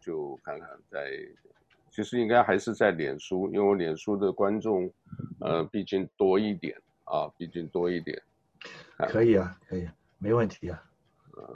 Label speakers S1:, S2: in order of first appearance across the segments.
S1: 就看看在，其实应该还是在脸书，因为我脸书的观众，呃，毕竟多一点啊，毕竟多一点。
S2: 可以啊，可以，没问题啊，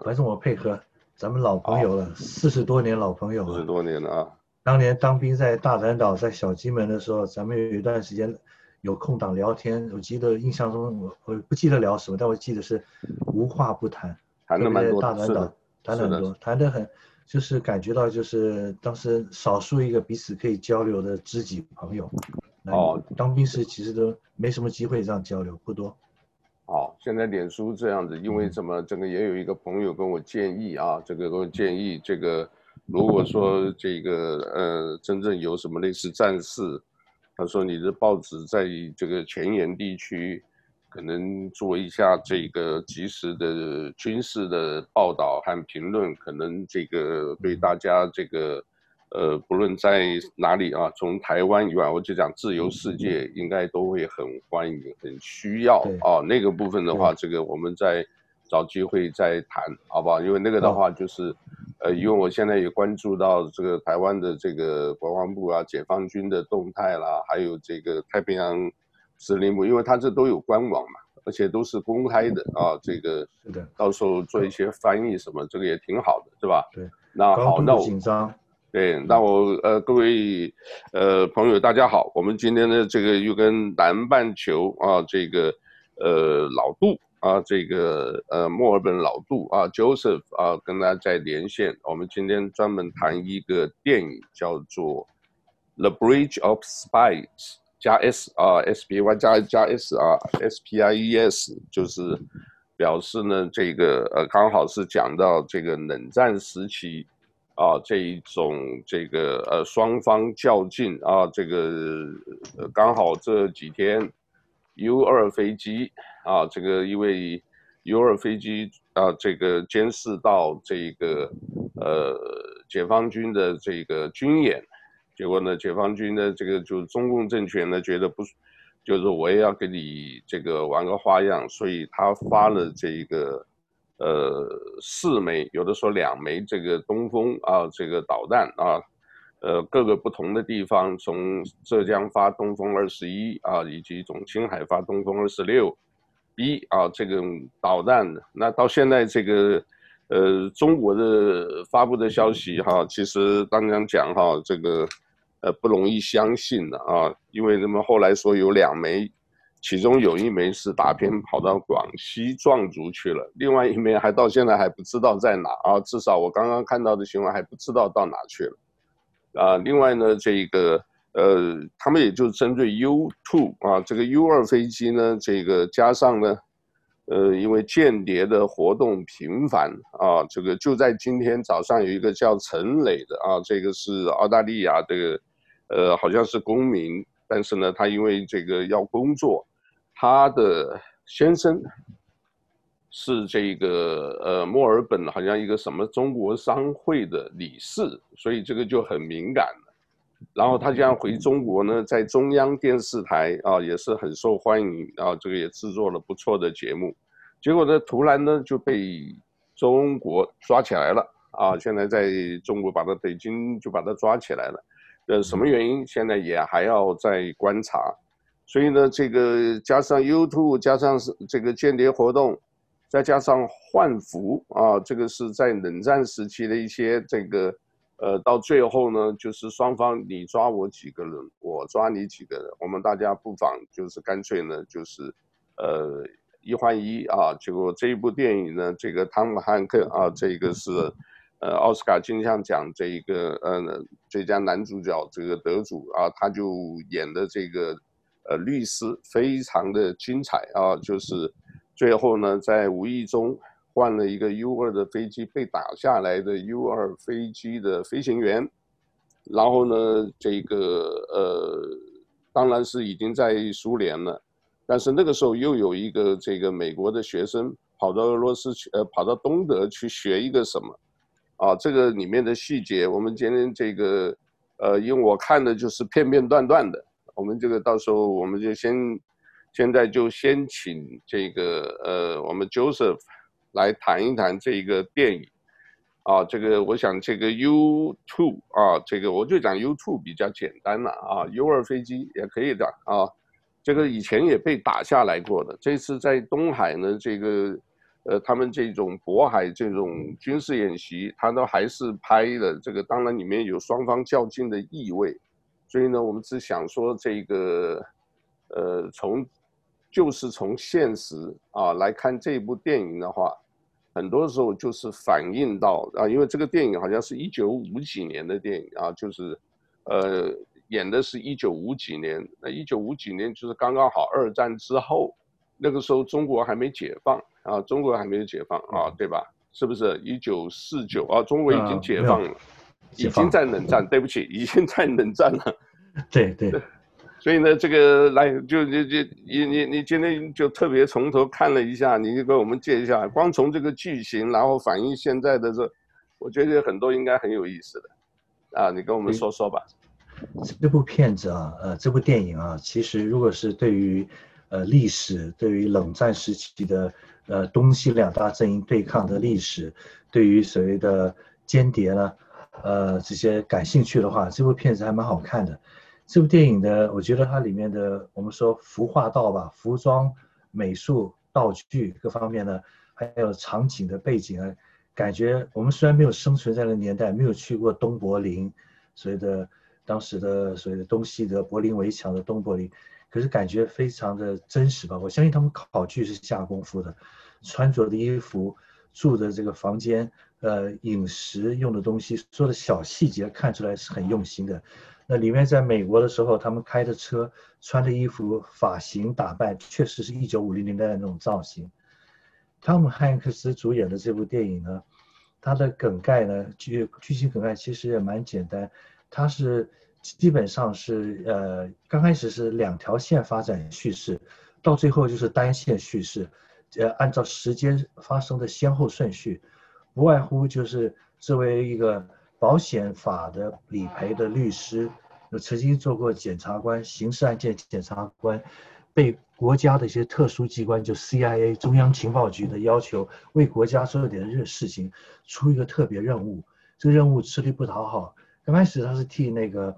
S2: 反正我配合，咱们老朋友了，四十多年老朋友了，
S1: 四十多年了啊。
S2: 当年当兵在大南岛，在小金门的时候，咱们有一段时间有空档聊天，我记得印象中我我不记得聊什么，但我记得是无话不谈，
S1: 谈了蛮多，
S2: 大嶝岛谈了很多，谈的很，就是感觉到就是当时少数一个彼此可以交流的知己朋友。哦，当兵时其实都没什么机会这样交流，不多。
S1: 好，现在脸书这样子，因为什么？这个也有一个朋友跟我建议啊，这个跟我建议这个。如果说这个呃真正有什么类似战事，他说你的报纸在这个前沿地区，可能做一下这个及时的军事的报道和评论，可能这个对大家这个呃不论在哪里啊，从台湾以外，我就讲自由世界应该都会很欢迎、很需要啊。那个部分的话，这个我们再找机会再谈，好不好？因为那个的话就是。呃，因为我现在也关注到这个台湾的这个国防部啊、解放军的动态啦，还有这个太平洋司令部，因为它这都有官网嘛，而且都是公开的啊。这个是的，到时候做一些翻译什么，这个也挺好的，是吧？
S2: 对。
S1: 那好，那我
S2: 紧张。
S1: 对，那我呃各位呃朋友大家好，我们今天的这个又跟南半球啊这个呃老杜。啊，这个呃，墨尔本老杜啊，Joseph 啊，跟大家在连线。我们今天专门谈一个电影，叫做《The Bridge of Spies》加 S 啊，S P Y 加加 S 啊，S P I E S，就是表示呢，这个呃，刚好是讲到这个冷战时期啊，这一种这个呃双方较劲啊，这个呃刚好这几天 U 二飞机。啊，这个因为 U-2 飞机啊，这个监视到这个呃解放军的这个军演，结果呢，解放军的这个就是中共政权呢觉得不，就是我也要给你这个玩个花样，所以他发了这个呃四枚，有的说两枚这个东风啊这个导弹啊，呃各个不同的地方，从浙江发东风二十一啊，以及从青海发东风二十六。一啊，这个导弹，那到现在这个，呃，中国的发布的消息哈，其实刚刚讲哈，这个，呃，不容易相信的啊，因为他们后来说有两枚，其中有一枚是打偏跑到广西壮族去了，另外一枚还到现在还不知道在哪啊，至少我刚刚看到的新闻还不知道到哪去了，啊，另外呢，这个。呃，他们也就针对 U2 啊，这个 U2 飞机呢，这个加上呢，呃，因为间谍的活动频繁啊，这个就在今天早上有一个叫陈磊的啊，这个是澳大利亚这个，呃，好像是公民，但是呢，他因为这个要工作，他的先生是这个呃墨尔本好像一个什么中国商会的理事，所以这个就很敏感。然后他这样回中国呢，在中央电视台啊也是很受欢迎啊，这个也制作了不错的节目。结果呢，突然呢就被中国抓起来了啊！现在在中国把他北京就把他抓起来了，呃，什么原因？现在也还要再观察。所以呢，这个加上 YouTube，加上是这个间谍活动，再加上换服啊，这个是在冷战时期的一些这个。呃，到最后呢，就是双方你抓我几个人，我抓你几个人，我们大家不妨就是干脆呢，就是，呃，一换一啊。结果这一部电影呢，这个汤姆汉克啊，这个是，呃，奥斯卡金像奖这一个呃最佳男主角这个得主啊，他就演的这个呃律师非常的精彩啊，就是最后呢，在无意中。换了一个 U 二的飞机，被打下来的 U 二飞机的飞行员，然后呢，这个呃，当然是已经在苏联了，但是那个时候又有一个这个美国的学生跑到俄罗斯去，呃，跑到东德去学一个什么，啊，这个里面的细节，我们今天这个，呃，因为我看的就是片片段段的，我们这个到时候我们就先，现在就先请这个呃，我们 Joseph。来谈一谈这个电影，啊，这个我想这个 U2 啊，这个我就讲 U2 比较简单了啊，U2 飞机也可以的啊，这个以前也被打下来过的，这次在东海呢，这个呃他们这种渤海这种军事演习，他都还是拍的，这个当然里面有双方较劲的意味，所以呢，我们只想说这个呃从就是从现实啊来看这部电影的话。很多时候就是反映到啊，因为这个电影好像是一九五几年的电影啊，就是，呃，演的是一九五几年，那一九五几年就是刚刚好二战之后，那个时候中国还没解放啊，中国还没有解放啊，对吧？是不是一九四九啊？中国已经解放了，嗯、已经在冷战，对不起，已经在冷战了，
S2: 对对。
S1: 所以呢，这个来就就就你你你今天就特别从头看了一下，你就给我们介一下，光从这个剧情，然后反映现在的这，我觉得很多应该很有意思的，啊，你跟我们说说吧。
S2: 这部片子啊，呃，这部电影啊，其实如果是对于呃历史，对于冷战时期的呃东西两大阵营对抗的历史，对于所谓的间谍呢，呃这些感兴趣的话，这部片子还蛮好看的。这部电影的，我觉得它里面的，我们说服化道吧，服装、美术、道具各方面呢，还有场景的背景啊，感觉我们虽然没有生存在那个年代，没有去过东柏林，所谓的当时的所谓的东西德柏林围墙的东柏林，可是感觉非常的真实吧。我相信他们考据是下功夫的，穿着的衣服、住的这个房间、呃饮食用的东西，所有的小细节看出来是很用心的。那里面在美国的时候，他们开的车、穿的衣服、发型打扮，确实是一九五零年代的那种造型。汤姆汉克斯主演的这部电影呢，它的梗概呢，剧剧情梗概其实也蛮简单，它是基本上是呃，刚开始是两条线发展叙事，到最后就是单线叙事，呃，按照时间发生的先后顺序，不外乎就是作为一个。保险法的理赔的律师，有曾经做过检察官、刑事案件检察官，被国家的一些特殊机关，就 CIA 中央情报局的要求，为国家做点事事情，出一个特别任务。这个任务吃力不讨好。刚开始他是替那个，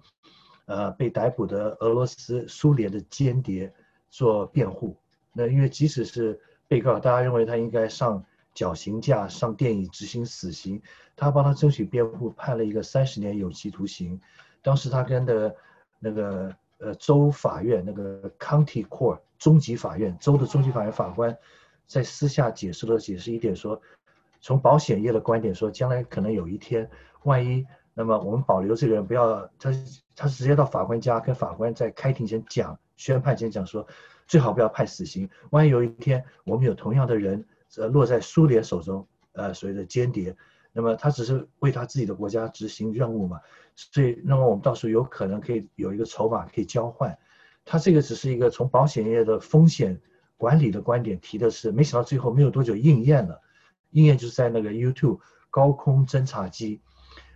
S2: 呃，被逮捕的俄罗斯苏联的间谍做辩护。那因为即使是被告，大家认为他应该上。绞刑架上电影执行死刑，他帮他争取辩护，判了一个三十年有期徒刑。当时他跟的那个呃州法院那个 County Court 中级法院州的中级法院法官在私下解释了解释一点说，从保险业的观点说，将来可能有一天，万一那么我们保留这个人不要他他直接到法官家跟法官在开庭前讲宣判前讲说，最好不要判死刑，万一有一天我们有同样的人。呃，落在苏联手中，呃，所谓的间谍，那么他只是为他自己的国家执行任务嘛，所以，那么我们到时候有可能可以有一个筹码可以交换。他这个只是一个从保险业的风险管理的观点提的是，没想到最后没有多久应验了，应验就是在那个 YouTube 高空侦察机，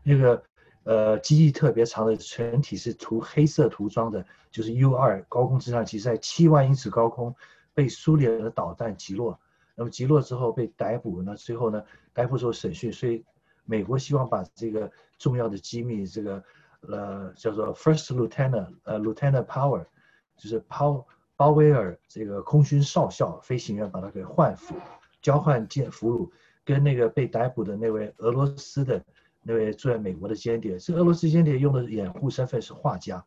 S2: 那个呃机翼特别长的，全体是涂黑色涂装的，就是 U2 高空侦察机在七万英尺高空被苏联的导弹击落。那么击落之后被逮捕，那最后呢，逮捕之后审讯，所以美国希望把这个重要的机密，这个呃叫做 First Lieutenant，呃 Lieutenant Power，就是鲍鲍威尔这个空军少校飞行员把他给换俘，交换见俘虏，跟那个被逮捕的那位俄罗斯的那位住在美国的间谍，这个俄罗斯间谍用的掩护身份是画家，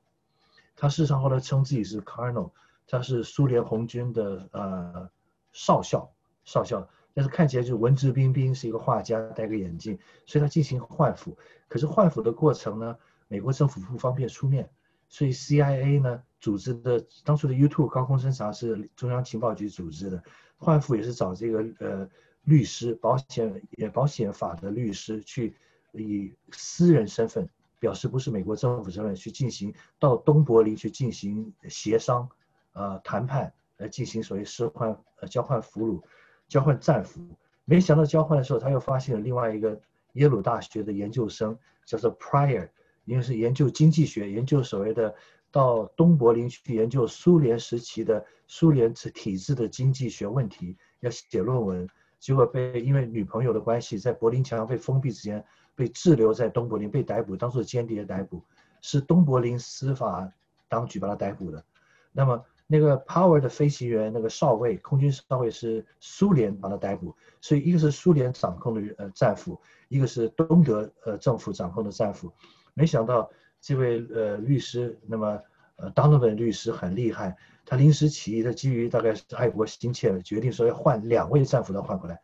S2: 他事实上后来称自己是 Colonel，他是苏联红军的呃少校。少校，但是看起来就文质彬彬，是一个画家，戴个眼镜，所以他进行换俘。可是换俘的过程呢，美国政府不方便出面，所以 CIA 呢组织的当初的 U2 高空侦察是中央情报局组织的，换俘也是找这个呃律师，保险也保险法的律师去以私人身份表示不是美国政府身份去进行到东柏林去进行协商，呃谈判来进行所谓释换呃交换俘虏。交换战俘，没想到交换的时候，他又发现了另外一个耶鲁大学的研究生，叫做 Prior，因为是研究经济学，研究所谓的到东柏林去研究苏联时期的苏联体制的经济学问题，要写论文。结果被因为女朋友的关系，在柏林墙被封闭之前被滞留在东柏林，被逮捕，当做间谍逮捕，是东柏林司法当局把他逮捕的。那么那个 Power 的飞行员那个少尉，空军少尉是苏联把他逮捕，所以一个是苏联掌控的呃战俘，一个是东德呃政府掌控的战俘。没想到这位呃律师，那么呃 Donovan 律师很厉害。他临时起意，他基于大概是爱国心切，决定说要换两位战俘都换回来。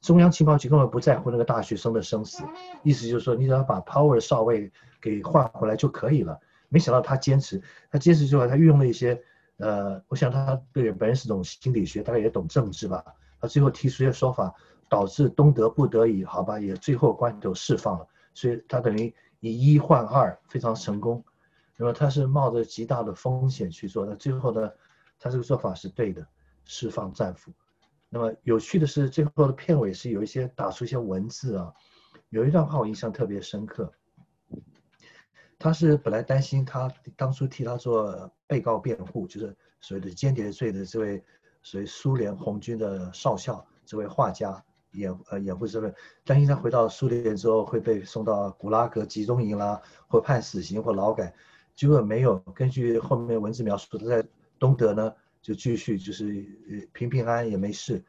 S2: 中央情报局根本不在乎那个大学生的生死，意思就是说你只要把 Power 少尉给换回来就可以了。没想到他坚持，他坚持之后，他运用了一些呃，我想他对本人是懂心理学，大概也懂政治吧。他最后提出一些说法，导致东德不得已，好吧，也最后关头释放了。所以他等于以一换二，非常成功。那么他是冒着极大的风险去做的，最后呢，他这个做法是对的，释放战俘。那么有趣的是，最后的片尾是有一些打出一些文字啊，有一段话我印象特别深刻。他是本来担心他当初替他做被告辩护，就是所谓的间谍罪的这位所谓苏联红军的少校，这位画家掩呃掩护这位，担心他回到苏联之后会被送到古拉格集中营啦，或判死刑或劳改。结果没有，根据后面文字描述，他在东德呢就继续就是平平安安也没事。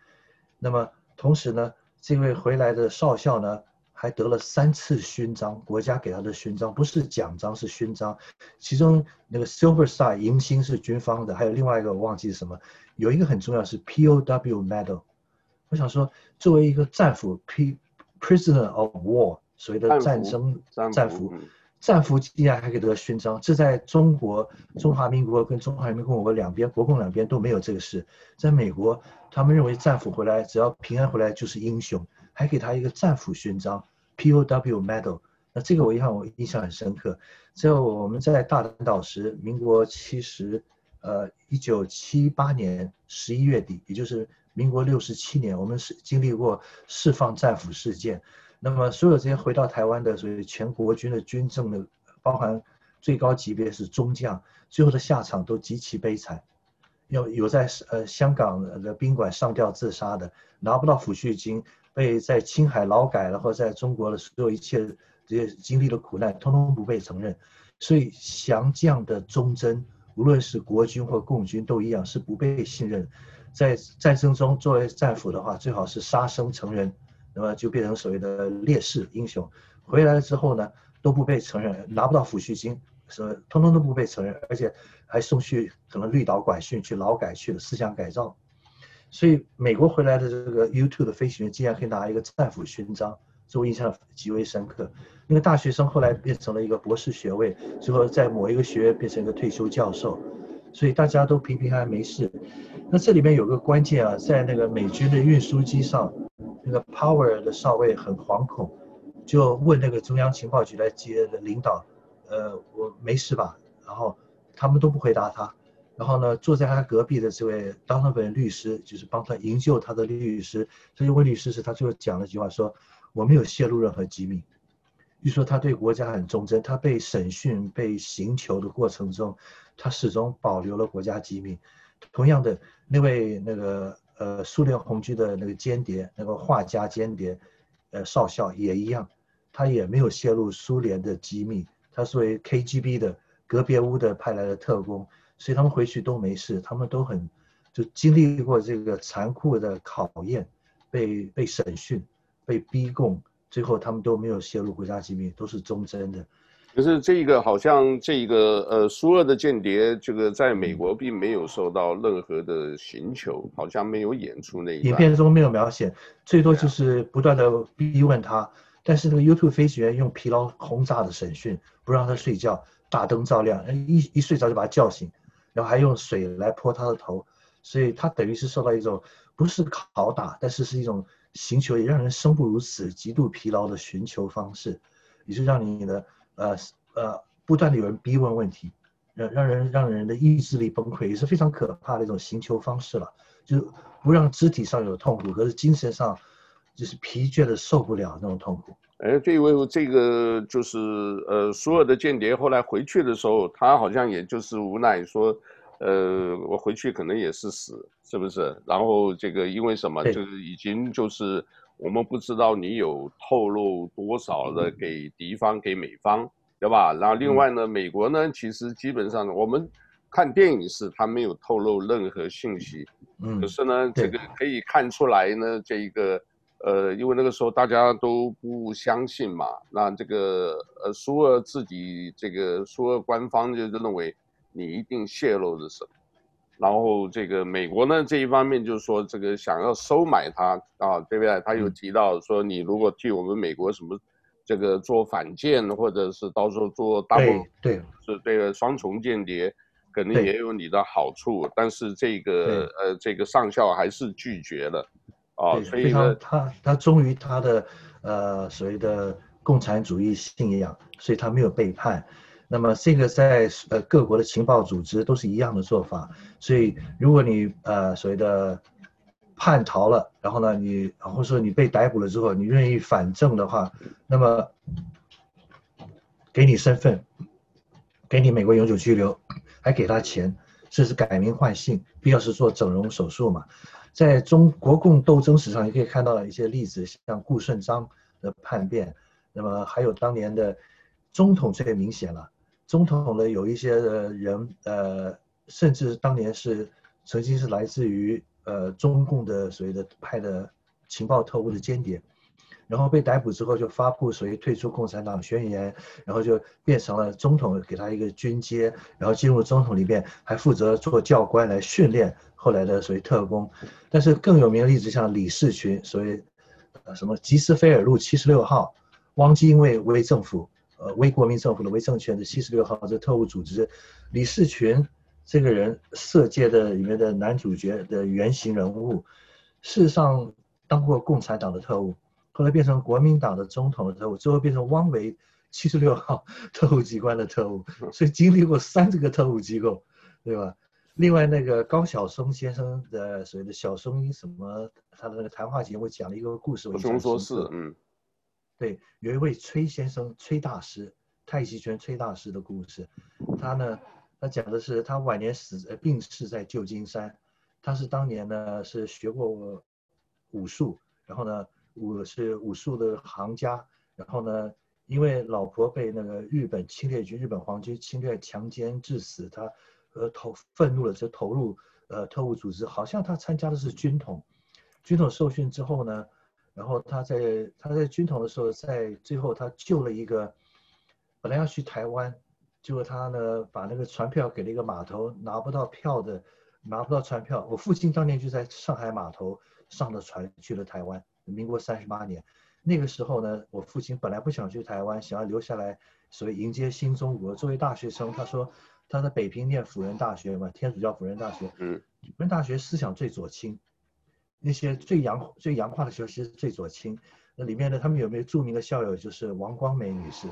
S2: 那么同时呢，这位回来的少校呢还得了三次勋章，国家给他的勋章不是奖章是勋章，其中那个 Silver Star 银星是军方的，还有另外一个我忘记是什么，有一个很重要是 POW Medal。我想说，作为一个战俘，P Prisoner of War，所谓的战争战俘。战俘战俘竟然还给得勋章，这在中国、中华民国跟中华人民共和国两边，国共两边都没有这个事。在美国，他们认为战俘回来只要平安回来就是英雄，还给他一个战俘勋章 （POW Medal）。那这个我印象我印象很深刻。在我们在大嶝岛时，民国七十，呃，一九七八年十一月底，也就是民国六十七年，我们是经历过释放战俘事件。那么，所有这些回到台湾的，所以全国军的军政的，包含最高级别是中将，最后的下场都极其悲惨。有有在呃香港的宾馆上吊自杀的，拿不到抚恤金，被在青海劳改了，或在中国的所有一切这些经历的苦难，通通不被承认。所以降将的忠贞，无论是国军或共军都一样，是不被信任。在战争中作为战俘的话，最好是杀生成人。那么就变成所谓的烈士英雄，回来了之后呢，都不被承认，拿不到抚恤金，什么通通都不被承认，而且还送去可能绿岛管训去劳改去了，思想改造。所以美国回来的这个 U2 的飞行员竟然可以拿一个战俘勋章，这我印象极为深刻。那个大学生后来变成了一个博士学位，最后在某一个学院变成一个退休教授，所以大家都平平安安没事。那这里面有个关键啊，在那个美军的运输机上。那个 Power 的少尉很惶恐，就问那个中央情报局来接的领导，呃，我没事吧？然后他们都不回答他。然后呢，坐在他隔壁的这位 Donovan 律师，就是帮他营救他的律师，这位律师是他最后讲了一句话说：“我没有泄露任何机密。”据说他对国家很忠贞，他被审讯、被刑求的过程中，他始终保留了国家机密。同样的，那位那个。呃，苏联红军的那个间谍，那个画家间谍，呃，少校也一样，他也没有泄露苏联的机密，他作为 KGB 的隔别屋的派来的特工，所以他们回去都没事，他们都很就经历过这个残酷的考验，被被审讯，被逼供，最后他们都没有泄露国家机密，都是忠贞的。
S1: 可是这个好像这个呃苏俄的间谍，这个在美国并没有受到任何的刑求，好像没有演出那一段。
S2: 影片中没有描写，最多就是不断的逼问他。但是那个 YouTube 飞行员用疲劳轰炸的审讯，不让他睡觉，大灯照亮，一一睡着就把他叫醒，然后还用水来泼他的头，所以他等于是受到一种不是拷打，但是是一种寻求，也让人生不如死、极度疲劳的寻求方式，也是让你的。呃呃，不断的有人逼问问题，让让人让人的意志力崩溃，也是非常可怕的一种寻求方式了。就是不让肢体上有痛苦，可是精神上就是疲倦的受不了那种痛苦。
S1: 哎，这位这个就是呃，苏俄的间谍后来回去的时候，他好像也就是无奈说，呃，我回去可能也是死，是不是？然后这个因为什么？就是已经就是我们不知道你有透露多少的给敌方给美方，对吧？然后另外呢，美国呢，其实基本上我们看电影是他没有透露任何信息，嗯，可是呢，这个可以看出来呢，这一个呃，因为那个时候大家都不相信嘛，那这个呃苏俄自己这个苏俄官方就认为你一定泄露了什么。然后这个美国呢，这一方面就是说这个想要收买他啊，对不对？他有提到说，你如果替我们美国什么这个做反间，或者是到时候做 double，
S2: 对，
S1: 是这个双重间谍，肯定也有你的好处。但是这个呃，这个上校还是拒绝了啊，所以呢，
S2: 他他忠于他的呃所谓的共产主义信仰，所以他没有背叛。那么这个在呃各国的情报组织都是一样的做法，所以如果你呃所谓的叛逃了，然后呢你或者说你被逮捕了之后，你愿意反正的话，那么给你身份，给你美国永久居留，还给他钱，这是改名换姓，必要时做整容手术嘛。在中国共斗争史上，也可以看到一些例子，像顾顺章的叛变，那么还有当年的中统最明显了。总统的有一些的人，呃，甚至当年是曾经是来自于呃中共的所谓的派的情报特务的间谍，然后被逮捕之后就发布所谓退出共产党宣言，然后就变成了总统给他一个军阶，然后进入总统里面还负责做教官来训练后来的所谓特工。但是更有名的例子像李士群，所谓呃什么吉斯菲尔路七十六号，汪精卫为政府。呃，为国民政府的为政权的七十六号这特务组织，李士群这个人，色戒的里面的男主角的原型人物，事实上当过共产党的特务，后来变成国民党的总统的特务，最后变成汪维七十六号 特务机关的特务，所以经历过三这个特务机构，对吧？另外那个高晓松先生的所谓的小松什么，他的那个谈话节目讲了一个故事，我
S1: 说说是嗯。
S2: 对，有一位崔先生，崔大师，太极拳崔大师的故事。他呢，他讲的是他晚年死呃病逝在旧金山。他是当年呢是学过武术，然后呢武是武术的行家。然后呢，因为老婆被那个日本侵略军、日本皇军侵略强奸致死，他呃投愤怒了就投入呃特务组织。好像他参加的是军统，军统受训之后呢。然后他在他在军统的时候，在最后他救了一个，本来要去台湾，结果他呢把那个船票给了一个码头拿不到票的，拿不到船票。我父亲当年就在上海码头上了船去了台湾，民国三十八年。那个时候呢，我父亲本来不想去台湾，想要留下来，所谓迎接新中国。作为大学生，他说他在北平念辅仁大学嘛，天主教辅仁大学，嗯，辅仁大学思想最左倾。那些最洋最洋化的学习最左倾，那里面呢，他们有没有著名的校友，就是王光美女士，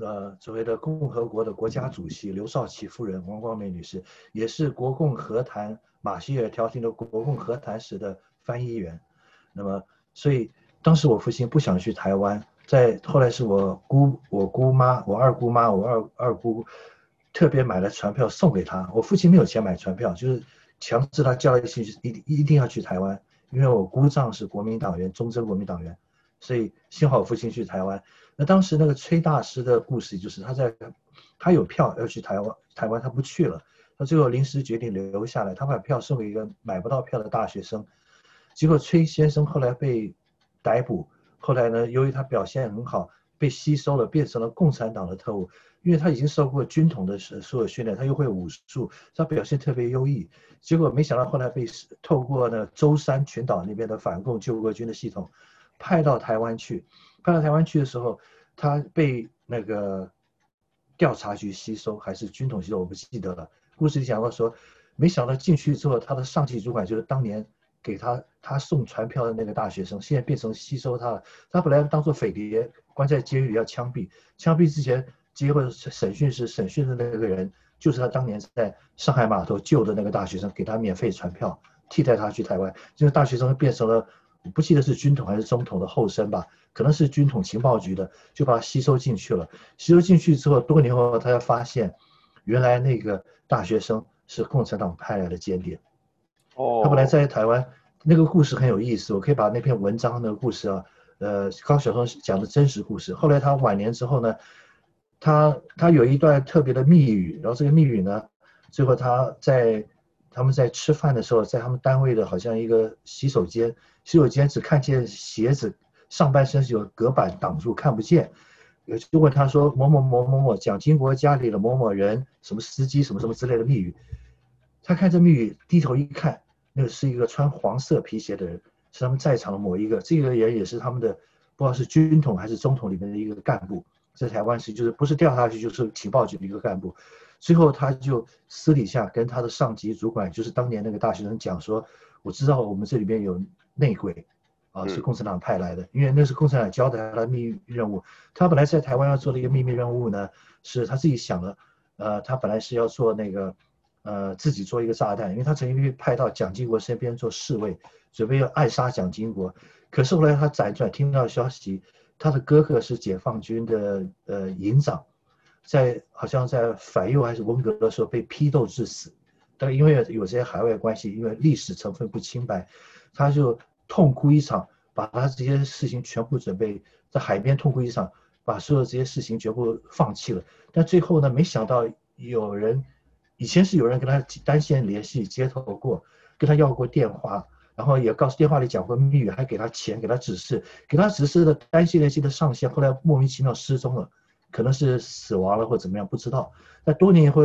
S2: 呃，所谓的共和国的国家主席刘少奇夫人王光美女士，也是国共和谈马歇尔调停的国共和谈时的翻译员。那么，所以当时我父亲不想去台湾，在后来是我姑我姑妈我二姑妈我二二姑特别买了船票送给他，我父亲没有钱买船票，就是。强制他交易去一一定要去台湾，因为我姑丈是国民党员，忠贞国民党员，所以幸好我父亲去台湾。那当时那个崔大师的故事就是他在，他有票要去台湾，台湾他不去了，他最后临时决定留下来，他把票送给一个买不到票的大学生，结果崔先生后来被逮捕，后来呢，由于他表现很好，被吸收了，变成了共产党的特务。因为他已经受过军统的所有训练，他又会武术，他表现特别优异。结果没想到后来被透过呢舟山群岛那边的反共救国军的系统派到台湾去。派到台湾去的时候，他被那个调查局吸收，还是军统吸收，我不记得了。故事里讲到说，没想到进去之后，他的上级主管就是当年给他他送船票的那个大学生，现在变成吸收他了。他本来当做匪谍，关在监狱里要枪毙，枪毙之前。结果审讯时审讯的那个人，就是他当年在上海码头救的那个大学生，给他免费船票，替代他去台湾。这个大学生变成了，我不记得是军统还是中统的后生吧，可能是军统情报局的，就把他吸收进去了。吸收进去之后，多年后他才发现，原来那个大学生是共产党派来的间谍。
S1: 哦，
S2: 他本来在台湾，那个故事很有意思，我可以把那篇文章那个故事啊，呃，高晓松讲的真实故事。后来他晚年之后呢，他他有一段特别的密语，然后这个密语呢，最后他在他们在吃饭的时候，在他们单位的好像一个洗手间，洗手间只看见鞋子，上半身是有隔板挡住，看不见。就问他说某某某某某蒋经国家里的某某人，什么司机什么什么之类的密语。他看这密语，低头一看，那个是一个穿黄色皮鞋的人，是他们在场的某一个，这个人也是他们的，不知道是军统还是中统里面的一个干部，在台湾是就是不是调查局就是情报局的一个干部。最后他就私底下跟他的上级主管，就是当年那个大学生讲说，我知道我们这里边有内鬼。啊，是共产党派来的，因为那是共产党交代他的秘密任务。他本来在台湾要做的一个秘密任务呢，是他自己想的。呃，他本来是要做那个，呃，自己做一个炸弹，因为他曾经被派到蒋经国身边做侍卫，准备要暗杀蒋经国。可是后来他辗转听到消息，他的哥哥是解放军的呃营长，在好像在反右还是文革的时候被批斗致死。但因为有这些海外关系，因为历史成分不清白，他就。痛哭一场，把他这些事情全部准备在海边痛哭一场，把所有这些事情全部放弃了。但最后呢，没想到有人，以前是有人跟他单线联系接头过，跟他要过电话，然后也告诉电话里讲过密语，还给他钱，给他指示，给他指示的单线联系的上线，后来莫名其妙失踪了。可能是死亡了或怎么样，不知道。那多年以后，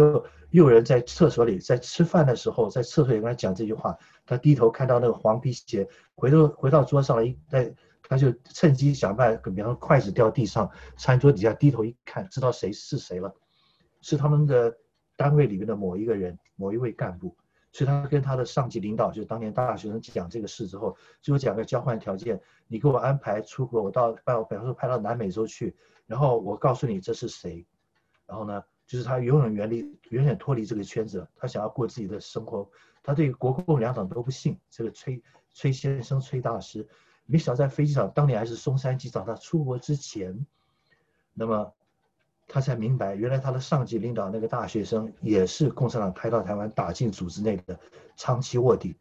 S2: 又有人在厕所里，在吃饭的时候，在厕所里跟他讲这句话。他低头看到那个黄皮鞋，回头回到桌上来，在他就趁机想办法，比方说筷子掉地上，餐桌底下低头一看，知道谁是谁了，是他们的单位里面的某一个人，某一位干部。所以他跟他的上级领导，就是当年大学生讲这个事之后，就讲个交换条件：你给我安排出国，我到派，比方说派到南美洲去。然后我告诉你这是谁，然后呢，就是他永远远离、远远脱离这个圈子，他想要过自己的生活。他对国共两党都不信。这个崔崔先生、崔大师，没想到在飞机上，当年还是松山机场，他出国之前，那么他才明白，原来他的上级领导那个大学生也是共产党派到台湾打进组织内的长期卧底，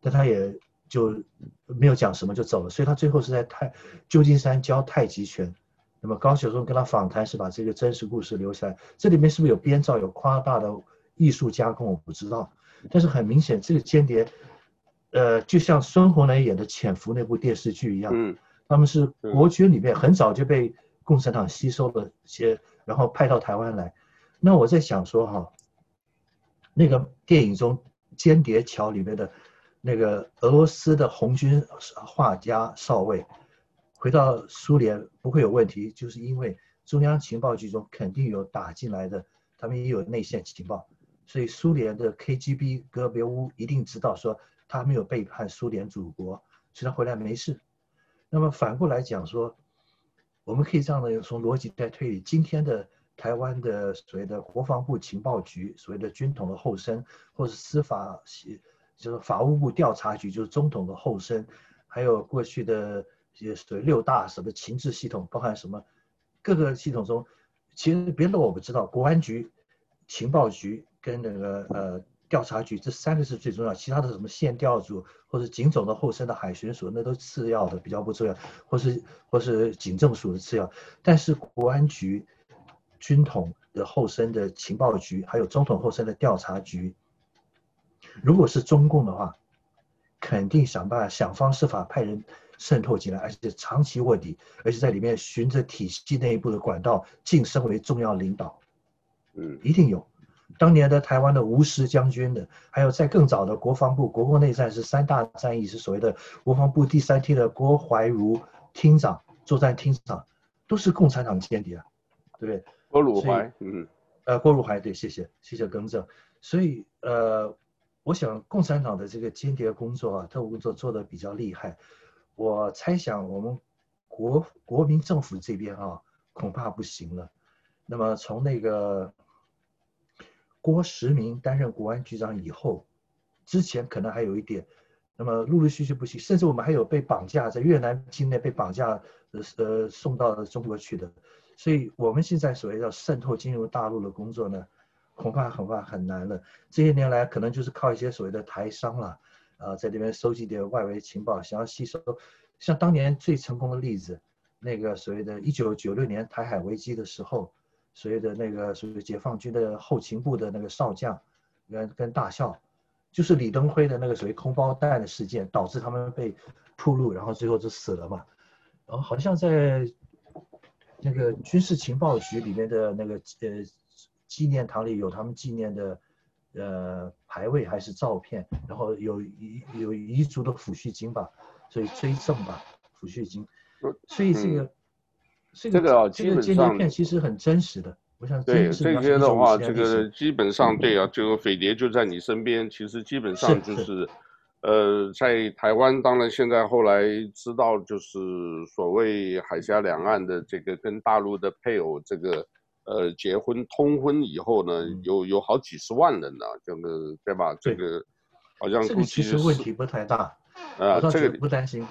S2: 但他也就没有讲什么就走了。所以他最后是在太旧金山教太极拳。那么高晓松跟他访谈是把这个真实故事留下来，这里面是不是有编造、有夸大的艺术加工？我不知道。但是很明显，这个间谍，呃，就像孙红雷演的《潜伏》那部电视剧一样，嗯，他们是国军里面很早就被共产党吸收了些，然后派到台湾来。那我在想说哈，那个电影中《间谍桥》里面的那个俄罗斯的红军画家少尉。回到苏联不会有问题，就是因为中央情报局中肯定有打进来的，他们也有内线情报，所以苏联的 KGB 格别乌一定知道说他没有背叛苏联祖国，所以他回来没事。那么反过来讲说，我们可以这样的从逻辑再推理，今天的台湾的所谓的国防部情报局，所谓的军统的后身，或是司法系，就是法务部调查局，就是中统的后身，还有过去的。也是对六大什么情治系统，包含什么各个系统中，其实别的我不知道，国安局、情报局跟那个呃调查局这三个是最重要，其他的什么县调组或者警总的后身的海巡署那都次要的，比较不重要，或是或是警政署的次要。但是国安局、军统的后身的情报局，还有中统后身的调查局，如果是中共的话，肯定想办法想方设法派人。渗透进来，而且长期卧底，而且在里面循着体系内部的管道晋升为重要领导，嗯，一定有。当年的台湾的吴石将军的，还有在更早的国防部国共内战是三大战役，是所谓的国防部第三厅的郭怀儒厅长、作战厅长，都是共产党间谍啊，对不对？
S1: 郭汝怀，嗯，
S2: 呃，郭汝怀，对，谢谢，谢谢更正。所以，呃，我想共产党的这个间谍工作啊，特务工作做的比较厉害。我猜想，我们国国民政府这边啊，恐怕不行了。那么从那个郭实明担任国安局长以后，之前可能还有一点，那么陆陆续续不行，甚至我们还有被绑架在越南境内被绑架，呃呃送到中国去的。所以我们现在所谓要渗透进入大陆的工作呢，恐怕恐怕很难了。这些年来，可能就是靠一些所谓的台商了。呃，在这边收集点外围情报，想要吸收。像当年最成功的例子，那个所谓的1996年台海危机的时候，所谓的那个所谓解放军的后勤部的那个少将跟跟大校，就是李登辉的那个所谓空包弹的事件，导致他们被暴露，然后最后就死了嘛。然后好像在那个军事情报局里面的那个呃纪念堂里有他们纪念的呃牌位还是照片，然后有遗有遗族的抚恤金吧。所以追赠吧，抚恤金。所以这个，
S1: 这个啊，基本上
S2: 片其实很真实的。我想
S1: 对这些的话，这个基本上对啊，这个匪谍就在你身边。其实基本上就是，呃，在台湾，当然现在后来知道，就是所谓海峡两岸的这个跟大陆的配偶这个呃结婚通婚以后呢，嗯、有有好几十万人呢，这个对吧？这个好像
S2: 这个其实问题不太大。
S1: 啊，这个
S2: 不担心，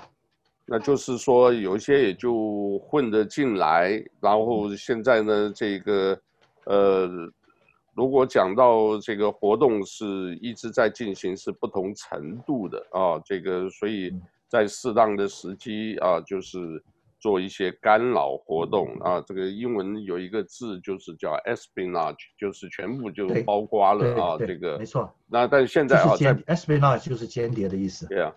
S1: 那就是说有一些也就混得进来，然后现在呢，这个，呃，如果讲到这个活动是一直在进行，是不同程度的啊，这个所以在适当的时机啊，就是做一些干扰活动啊，这个英文有一个字就是叫 espionage，就是全部就包括了啊，这个
S2: 没错。
S1: 那但是现在啊，在
S2: espionage 就是间谍的意思。
S1: 对啊。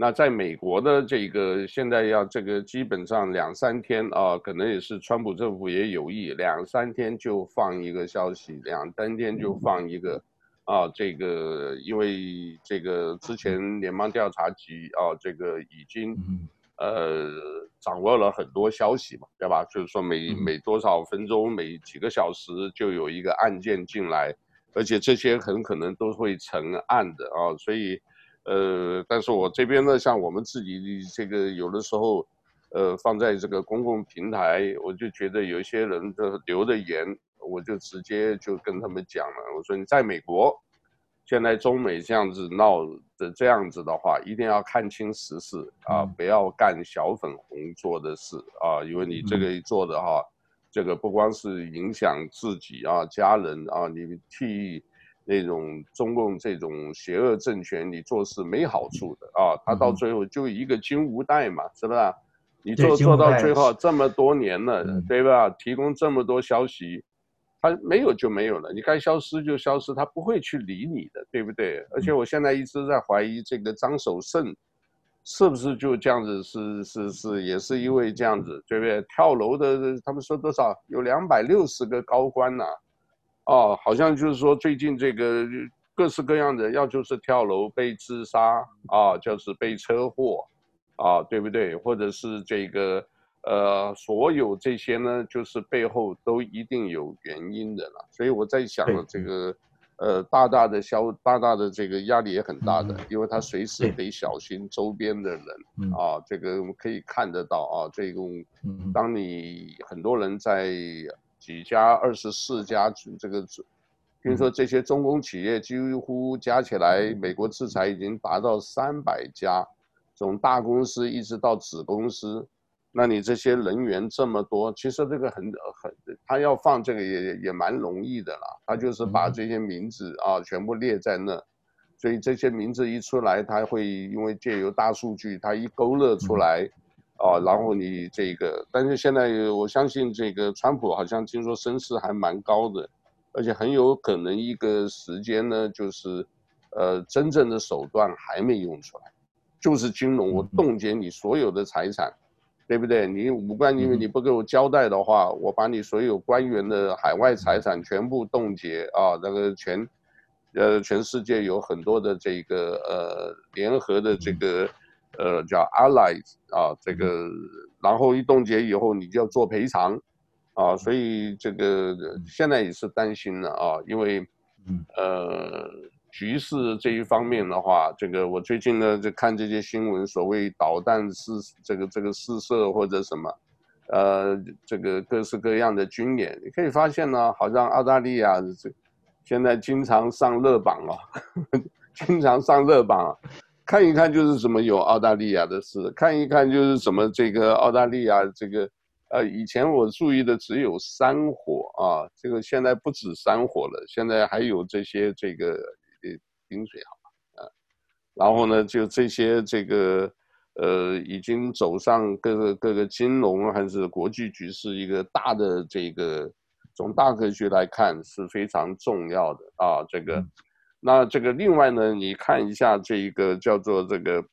S1: 那在美国的这个现在要这个基本上两三天啊，可能也是川普政府也有意两三天就放一个消息，两三天就放一个，啊，这个因为这个之前联邦调查局啊，这个已经呃掌握了很多消息嘛，对吧？就是说每每多少分钟、每几个小时就有一个案件进来，而且这些很可能都会成案的啊，所以。呃，但是我这边呢，像我们自己这个有的时候，呃，放在这个公共平台，我就觉得有一些人的留的言，我就直接就跟他们讲了，我说你在美国，现在中美这样子闹的这样子的话，一定要看清时事啊，不要干小粉红做的事啊，因为你这个一做的哈，这个不光是影响自己啊、家人啊，你替。那种中共这种邪恶政权，你做事没好处的啊，他到最后就一个金无代嘛，是不是？你做做到最后这么多年了，对吧？提供这么多消息，他没有就没有了，你该消失就消失，他不会去理你的，对不对？而且我现在一直在怀疑这个张守胜，是不是就这样子？是是是，也是因为这样子，对不对？跳楼的，他们说多少？有两百六十个高官呐。哦，好像就是说最近这个各式各样的，要就是跳楼被自杀啊，就是被车祸啊，对不对？或者是这个呃，所有这些呢，就是背后都一定有原因的了。所以我在想，这个呃，大大的消，大大的这个压力也很大的，因为他随时得小心周边的人啊。这个我们可以看得到啊，这种当你很多人在。几家二十四家这个，听说这些中公企业几乎加起来，美国制裁已经达到三百家，从大公司一直到子公司，那你这些人员这么多，其实这个很很，他要放这个也也蛮容易的啦，他就是把这些名字啊全部列在那，所以这些名字一出来，他会因为借由大数据，他一勾勒出来。哦，然后你这个，但是现在我相信这个川普好像听说声势还蛮高的，而且很有可能一个时间呢，就是，呃，真正的手段还没用出来，就是金融，我冻结你所有的财产，对不对？你无关，因为你不给我交代的话，我把你所有官员的海外财产全部冻结啊，那个全，呃，全世界有很多的这个呃联合的这个。呃，叫 allies 啊，这个，然后一冻结以后，你就要做赔偿，啊，所以这个现在也是担心了啊，因为，呃，局势这一方面的话，这个我最近呢就看这些新闻，所谓导弹试这个这个试射或者什么，呃，这个各式各样的军演，你可以发现呢，好像澳大利亚这现在经常上热榜啊，经常上热榜。看一看就是什么有澳大利亚的事，看一看就是什么这个澳大利亚这个，呃，以前我注意的只有山火啊，这个现在不止山火了，现在还有这些这个呃冰水好吧，啊，然后呢，就这些这个呃，已经走上各个各个金融还是国际局势一个大的这个从大格局来看是非常重要的啊。这个，那这个另外呢，你看一下这一个叫做这个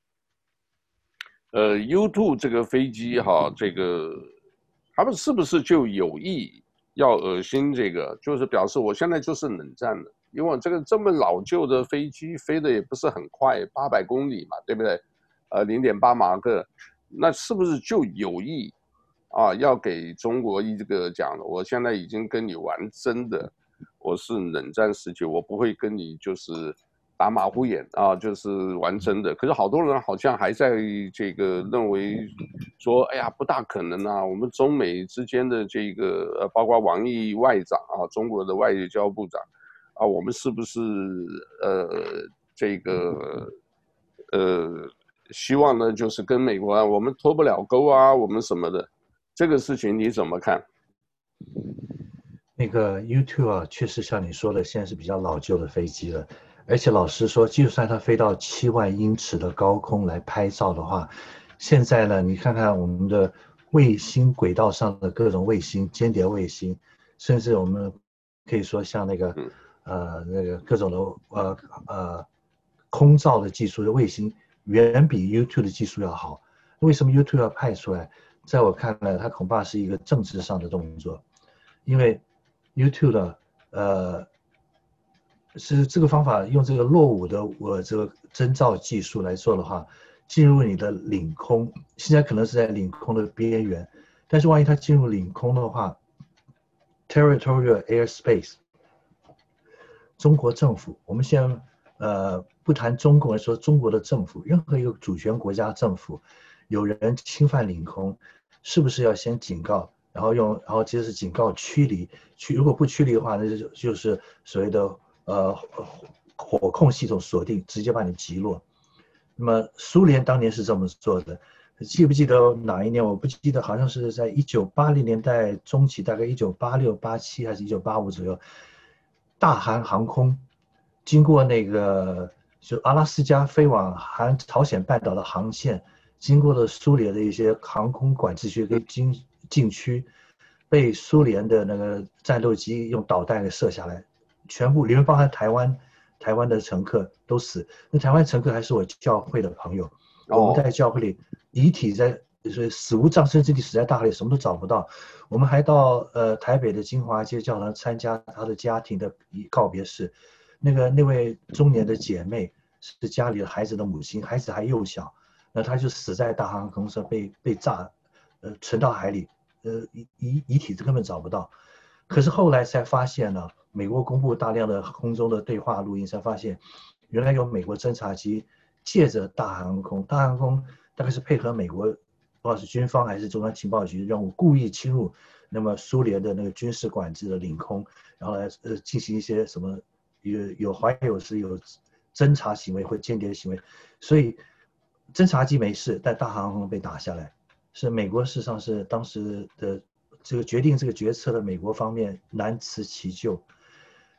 S1: 呃 U2 这个飞机哈，这个他们是不是就有意要恶心这个？就是表示我现在就是冷战的。因为这个这么老旧的飞机飞得也不是很快，八百公里嘛，对不对？呃，零点八马赫，那是不是就有意啊？要给中国一个讲，我现在已经跟你玩真的，我是冷战时期，我不会跟你就是打马虎眼啊，就是玩真的。可是好多人好像还在这个认为说，哎呀，不大可能啊。我们中美之间的这个呃，包括王毅外长啊，中国的外交部长。啊，我们是不是呃这个呃希望呢？就是跟美国啊，我们脱不了钩啊，我们什么的，这个事情你怎么看？
S2: 那个 U2 啊，确实像你说的，现在是比较老旧的飞机了。而且老实说，就算它飞到七万英尺的高空来拍照的话，现在呢，你看看我们的卫星轨道上的各种卫星、间谍卫星，甚至我们可以说像那个。嗯呃，那个各种的呃呃空照的技术的卫星远比 U2 的技术要好。为什么 U2 要派出来？在我看来，它恐怕是一个政治上的动作，因为 YouTube 的呃是这个方法用这个落伍的我这个征兆技术来做的话，进入你的领空，现在可能是在领空的边缘，但是万一它进入领空的话，territorial airspace。中国政府，我们先呃不谈中国，说中国的政府，任何一个主权国家政府，有人侵犯领空，是不是要先警告，然后用，然后接着是警告驱离，驱如果不驱离的话，那就就是所谓的呃火控系统锁定，直接把你击落。那么苏联当年是这么做的，记不记得哪一年？我不记得，好像是在一九八零年代中期，大概一九八六、八七还是一九八五左右。大韩航空经过那个就阿拉斯加飞往韩朝鲜半岛的航线，经过了苏联的一些航空管制区跟经禁区，被苏联的那个战斗机用导弹给射下来，全部里面包含台湾台湾的乘客都死。那台湾乘客还是我教会的朋友，我们在教会里遗体在。就是死无葬身之地，死在大海里，什么都找不到。我们还到呃台北的金华街教堂参加他的家庭的告别式。那个那位中年的姐妹是家里的孩子的母亲，孩子还幼小，那她就死在大航空上被被炸，呃沉到海里，呃遗遗遗体根本找不到。可是后来才发现呢，美国公布大量的空中的对话录音，才发现原来有美国侦察机借着大航空，大航空大概是配合美国。不管是军方还是中央情报局的任务，故意侵入那么苏联的那个军事管制的领空，然后来呃进行一些什么有有怀有是有侦察行为或间谍行为，所以侦察机没事，但大航空被打下来，是美国事实上是当时的这个决定这个决策的美国方面难辞其咎。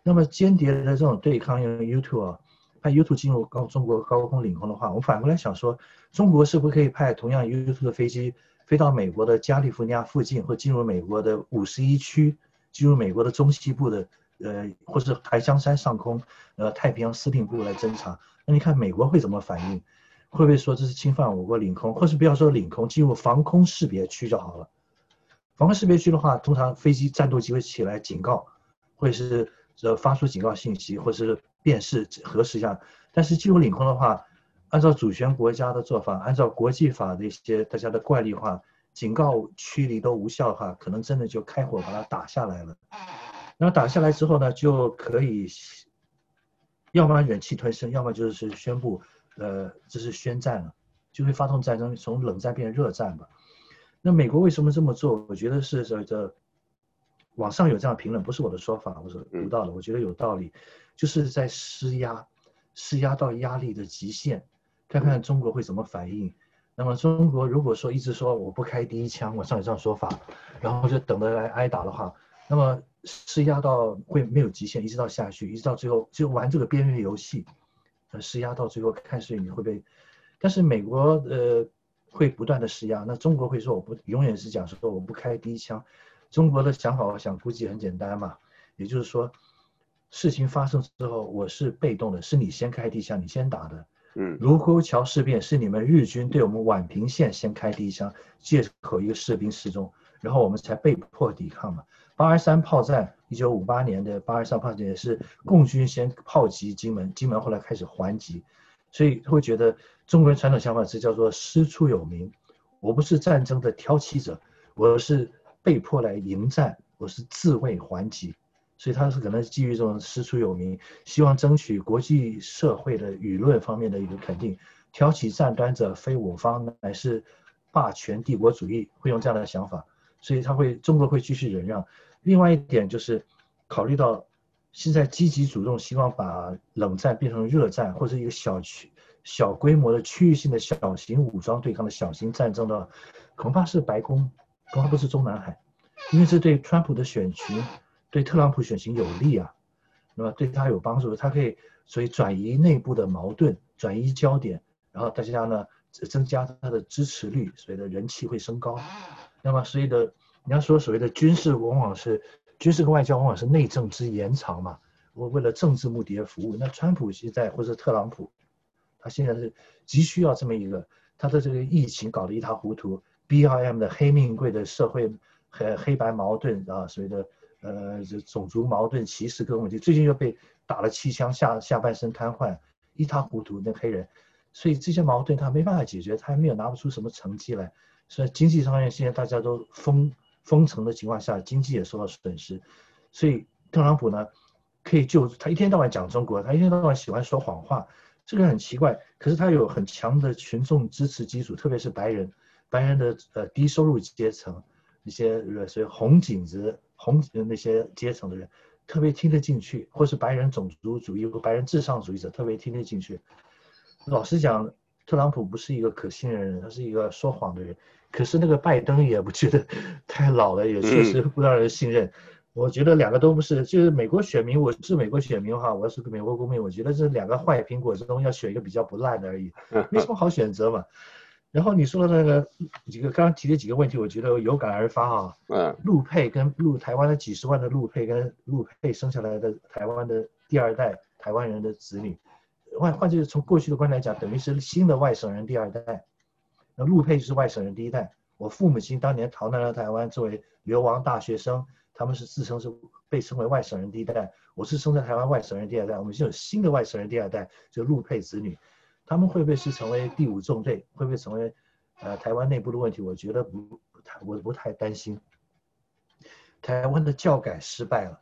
S2: 那么间谍的这种对抗用 U2 啊。派 U2 进入高中国高空领空的话，我们反过来想说，中国是不是可以派同样 U2 的飞机飞到美国的加利福尼亚附近，或进入美国的五十一区，进入美国的中西部的，呃，或是台江山上空，呃，太平洋司令部来侦察？那你看美国会怎么反应？会不会说这是侵犯我国领空？或是不要说领空，进入防空识别区就好了？防空识别区的话，通常飞机战斗机会起来警告，会是呃发出警告信息，或是。辨识核实一下，但是进入领空的话，按照主权国家的做法，按照国际法的一些大家的惯例话，警告驱离都无效的话，可能真的就开火把它打下来了。然后打下来之后呢，就可以，要么忍气吞声，要么就是宣布，呃，这是宣战了，就会发动战争，从冷战变热战吧。那美国为什么这么做？我觉得是这这。网上有这样评论，不是我的说法，我是读到的，我觉得有道理，就是在施压，施压到压力的极限，看看中国会怎么反应。那么中国如果说一直说我不开第一枪，网上有这样说法，然后就等着来挨打的话，那么施压到会没有极限，一直到下去，一直到最后就玩这个边缘游戏，施压到最后看是你会被，但是美国呃会不断的施压，那中国会说我不永远是讲说我不开第一枪，中国的想法我想估计很简单嘛，也就是说事情发生之后我是被动的，是你先开第一枪，你先打的。
S1: 嗯，卢
S2: 沟桥事变是你们日军对我们宛平县先开第一枪，借口一个士兵失踪，然后我们才被迫抵抗嘛。八二三炮战，一九五八年的八二三炮战也是共军先炮击金门，金门后来开始还击，所以会觉得中国人传统想法是叫做师出有名，我不是战争的挑起者，我是被迫来迎战，我是自卫还击。所以他是可能基于这种师出有名，希望争取国际社会的舆论方面的一个肯定，挑起战端者非我方，乃是霸权帝国主义，会用这样的想法，所以他会中国会继续忍让。另外一点就是考虑到现在积极主动，希望把冷战变成热战，或者一个小区小规模的区域性的小型武装对抗的小型战争的，恐怕是白宫，恐怕不是中南海，因为这对川普的选群。对特朗普选情有利啊，那么对他有帮助，他可以所以转移内部的矛盾，转移焦点，然后大家呢增加他的支持率，所以的人气会升高。那么所以的你要说所谓的军事往往是军事跟外交往往是内政之延长嘛，我为了政治目的而服务。那川普现在或者特朗普，他现在是急需要这么一个，他的这个疫情搞得一塌糊涂，BLM 的黑命贵的社会黑黑白矛盾啊，所谓的。呃，种族矛盾、歧视各种问题，最近又被打了七枪，下下半身瘫痪，一塌糊涂。那黑人，所以这些矛盾他没办法解决，他还没有拿不出什么成绩来。所以经济上面现在大家都疯封城的情况下，经济也受到损失。所以特朗普呢，可以就他一天到晚讲中国，他一天到晚喜欢说谎话，这个很奇怪。可是他有很强的群众支持基础，特别是白人，白人的呃低收入阶层，一些呃所谓红颈子。红的那些阶层的人特别听得进去，或是白人种族主义或白人至上主义者特别听得进去。老实讲，特朗普不是一个可信任的人，他是一个说谎的人。可是那个拜登也不觉得 太老了，也确实不让人信任。嗯、我觉得两个都不是，就是美国选民，我是美国选民的话，我是个美国公民，我觉得这两个坏苹果之中要选一个比较不烂的而已，没什么好选择嘛。然后你说的那个几个刚刚提的几个问题，我觉得有感而发啊。嗯。陆配跟陆台湾的几十万的陆配跟陆配生下来的台湾的第二代台湾人的子女，换换句从过去的观点来讲，等于是新的外省人第二代。那陆配就是外省人第一代。我父母亲当年逃难到台湾作为流亡大学生，他们是自称是被称为外省人第一代。我是生在台湾外省人第二代，我们现在有新的外省人第二代，就陆配子女。他们会不会是成为第五纵队？会不会成为，呃，台湾内部的问题？我觉得不太，我不太担心。台湾的教改失败了，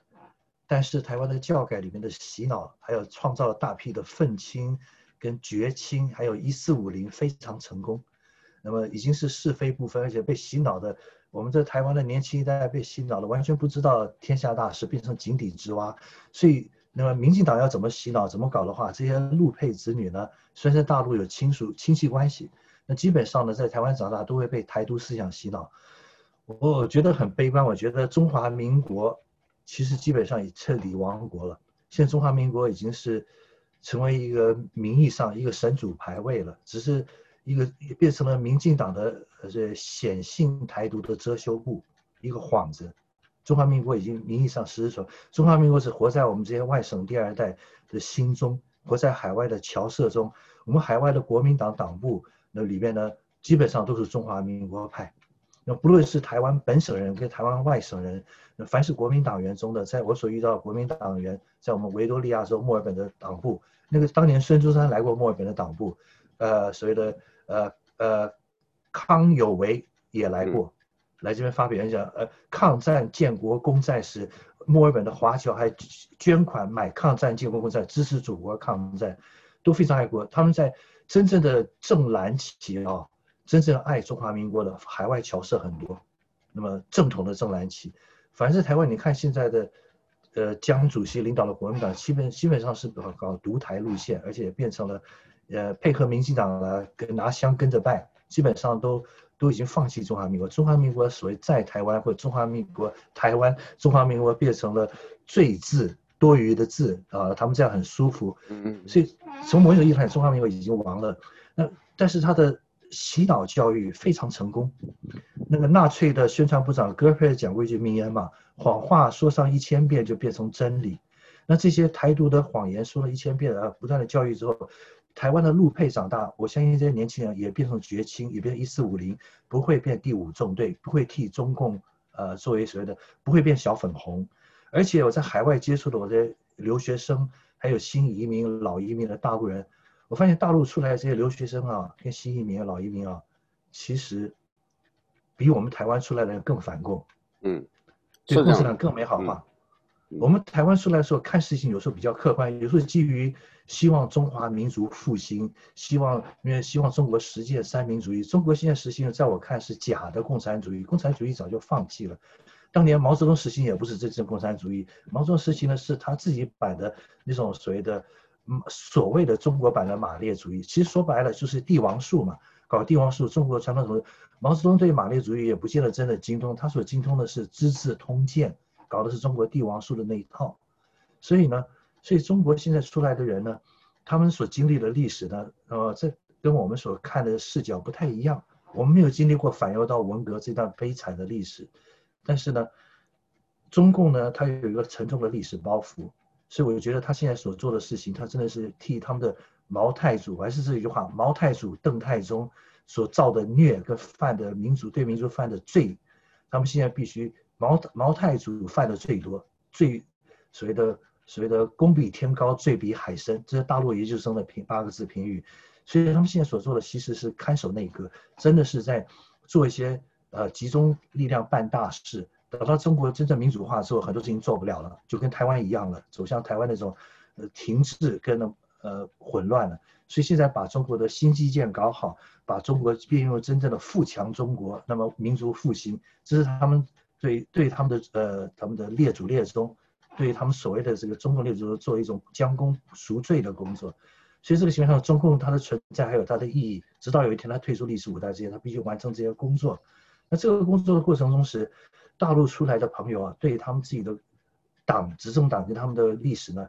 S2: 但是台湾的教改里面的洗脑，还有创造了大批的愤青跟绝青，还有一四五零非常成功。那么已经是是非不分，而且被洗脑的，我们在台湾的年轻一代被洗脑了，完全不知道天下大事，变成井底之蛙，所以。那么民进党要怎么洗脑、怎么搞的话，这些陆配子女呢，虽然在大陆有亲属亲戚关系，那基本上呢，在台湾长大都会被台独思想洗脑。我觉得很悲观，我觉得中华民国其实基本上已彻底亡国了。现在中华民国已经是成为一个名义上一个神主牌位了，只是一个变成了民进党的呃这显性台独的遮羞布，一个幌子。中华民国已经名义上实施说，中华民国是活在我们这些外省第二代的心中，活在海外的侨社中。我们海外的国民党党部那里面呢，基本上都是中华民国派。那不论是台湾本省人跟台湾外省人，那凡是国民党员中的，在我所遇到的国民党员，在我们维多利亚州墨尔本的党部，那个当年孙中山来过墨尔本的党部，呃，所谓的呃呃康有为也来过。嗯来这边发表演讲，呃，抗战建国公债时，墨尔本的华侨还捐款买抗战建国公债，支持祖国抗战，都非常爱国。他们在真正的正蓝旗啊，真正爱中华民国的海外侨社很多。那么正统的正蓝旗，凡是台湾，你看现在的，呃，江主席领导的国民党，基本基本上是搞搞独台路线，而且变成了，呃，配合民进党来跟拿香跟着拜，基本上都。都已经放弃中华民国，中华民国所谓在台湾或者中华民国台湾，中华民国变成了罪字多余的字啊，他们这样很舒服。所以从某种意义上，中华民国已经亡了。那但是他的洗脑教育非常成功。那个纳粹的宣传部长戈培尔讲过一句名言嘛：“谎话说上一千遍就变成真理。”那这些台独的谎言说了一千遍啊，不断的教育之后，台湾的陆配长大，我相信这些年轻人也变成绝青，也变成一四五零，不会变第五纵队，不会替中共呃作为所谓的，不会变小粉红。而且我在海外接触的我的留学生，还有新移民、老移民的大陆人，我发现大陆出来的这些留学生啊，跟新移民、老移民啊，其实比我们台湾出来的人更反共，嗯，对共产党更美好话。我们台湾出来的时候看事情有时候比较客观，有时候基于希望中华民族复兴，希望因为希望中国实现三民主义。中国现在实行的，在我看是假的共产主义，共产主义早就放弃了。当年毛泽东实行也不是真正共产主义，毛泽东实行的是他自己版的那种所谓的嗯嗯所谓的中国版的马列主义。其实说白了就是帝王术嘛，搞帝王术。中国传统统毛泽东对马列主义也不见得真的精通，他所精通的是《资治通鉴》。搞的是中国帝王术的那一套，所以呢，所以中国现在出来的人呢，他们所经历的历史呢，呃，这跟我们所看的视角不太一样。我们没有经历过反右到文革这段悲惨的历史，但是呢，中共呢，它有一个沉重的历史包袱，所以我就觉得他现在所做的事情，他真的是替他们的毛太祖，还是这一句话，毛太祖邓太宗所造的孽跟犯的民族对民族犯的罪，他们现在必须。毛毛太祖犯的最多，最所谓的所谓的功比天高，罪比海深，这是大陆研究生的评八个字评语。所以他们现在所做的其实是看守内阁，真的是在做一些呃集中力量办大事。等到中国真正民主化之后，很多事情做不了了，就跟台湾一样了，走向台湾那种呃停滞跟呃混乱了。所以现在把中国的新基建搞好，把中国变入真正的富强中国，那么民族复兴，这是他们。对对他们的呃他们的列祖列宗，对他们所谓的这个中共列祖做一种将功赎罪的工作，所以这个情况下，中共它的存在还有它的意义，直到有一天它退出历史舞台之前，它必须完成这些工作。那这个工作的过程中是，大陆出来的朋友啊，对他们自己的党执政党跟他们的历史呢，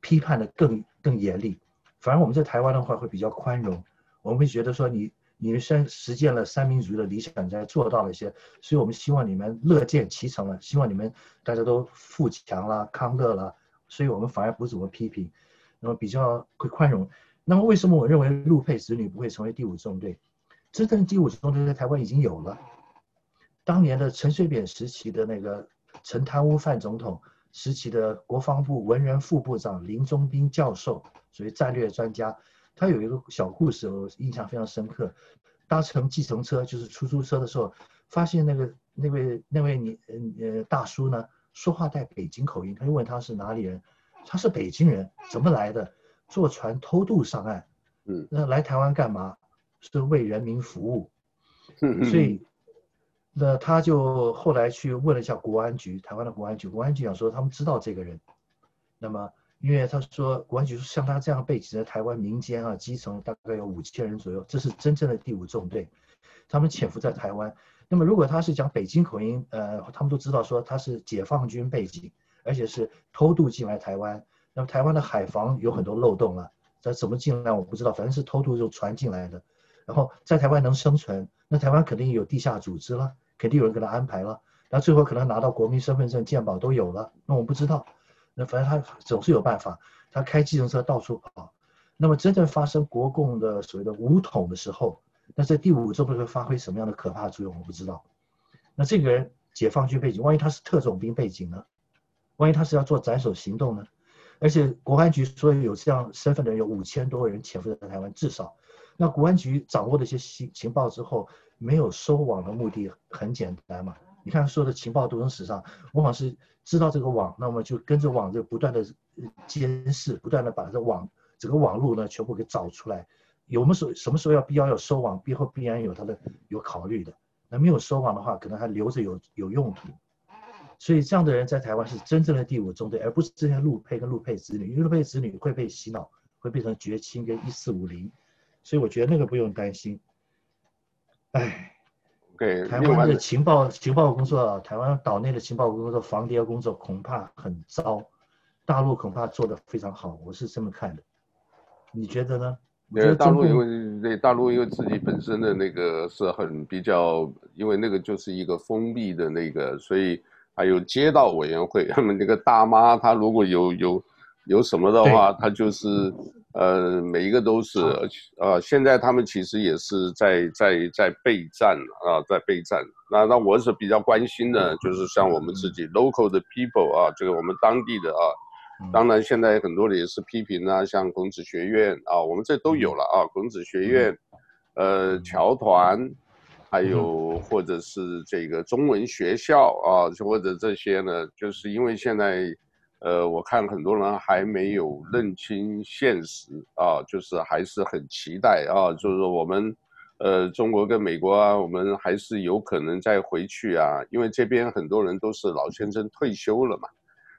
S2: 批判的更更严厉。反而我们在台湾的话会比较宽容，我们会觉得说你。你们先实践了三民主义的理想，在做到了一些，所以我们希望你们乐见其成了，希望你们大家都富强了、康乐了，所以我们反而不怎么批评，那么比较会宽容。那么为什么我认为陆配子女不会成为第五纵队？真正第五纵队在台湾已经有了，当年的陈水扁时期的那个陈贪污犯总统时期的国防部文人副部长林宗斌教授，属于战略专家。他有一个小故事，我印象非常深刻。搭乘计程车，就是出租车的时候，发现那个那位那位你呃大叔呢，说话带北京口音。他就问他是哪里人，他是北京人，怎么来的？坐船偷渡上岸。嗯，那来台湾干嘛？是为人民服务。所以，那他就后来去问了一下国安局，台湾的国安局，国安局讲说他们知道这个人。那么。因为他说，国安局说像他这样背景的台湾民间啊，基层大概有五千人左右，这是真正的第五纵队，他们潜伏在台湾。那么如果他是讲北京口音，呃，他们都知道说他是解放军背景，而且是偷渡进来台湾。那么台湾的海防有很多漏洞了，这怎么进来我不知道，反正是偷渡就船进来的。然后在台湾能生存，那台湾肯定有地下组织了，肯定有人给他安排了，那最后可能拿到国民身份证、健保都有了，那我不知道。那反正他总是有办法，他开计程车到处跑。那么真正发生国共的所谓的武统的时候，那这第五纵队会发挥什么样的可怕作用？我不知道。那这个人解放军背景，万一他是特种兵背景呢？万一他是要做斩首行动呢？而且国安局说有这样身份的人有五千多人潜伏在台湾，至少。那国安局掌握了一些情情报之后，没有收网的目的很简单嘛？你看所有的情报斗争史上，往往是。知道这个网，那么就跟着网就不断的监视，不断的把这网整个网路呢全部给找出来。有没有时什么时候要必要要收网，背后必然有他的有考虑的。那没有收网的话，可能还留着有有用途。所以这样的人在台湾是真正的第五纵队，而不是这些陆配跟陆配子女。因为陆配子女会被洗脑，会变成绝亲跟一四五零。所以我觉得那个不用担心。哎。
S1: 对，
S2: 台湾的情报情报工作，台湾岛内的情报工作、防谍工作恐怕很糟，大陆恐怕做得非常好，我是这么看的。你觉得呢？
S1: 对，大陆因为对大陆因为自己本身的那个是很比较，因为那个就是一个封闭的那个，所以还有街道委员会，他们那个大妈她如果有有有什么的话，他就是呃每一个都是，而且呃现在他们其实也是在在在备战啊，在备战。那那我是比较关心的，就是像我们自己 local 的 people 啊，这个我们当地的啊。当然，现在很多的也是批评啊，像孔子学院啊，我们这都有了啊，孔子学院，呃，侨团，还有或者是这个中文学校啊，或者这些呢，就是因为现在，呃，我看很多人还没有认清现实啊，就是还是很期待啊，就是说我们，呃，中国跟美国啊，我们还是有可能再回去啊，因为这边很多人都是老先生退休了嘛。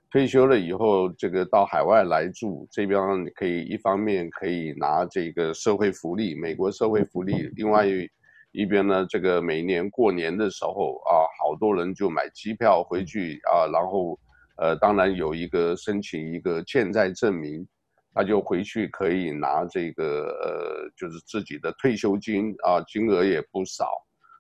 S1: 退休了以后，这个到海外来住，这边可以一方面可以拿这个社会福利，美国社会福利；另外一边呢，这个每年过年的时候啊，好多人就买机票回去啊，然后呃，当然有一个申请一个健在证明，他就回去可以拿这个呃，就是自己的退休金啊，金额也不少。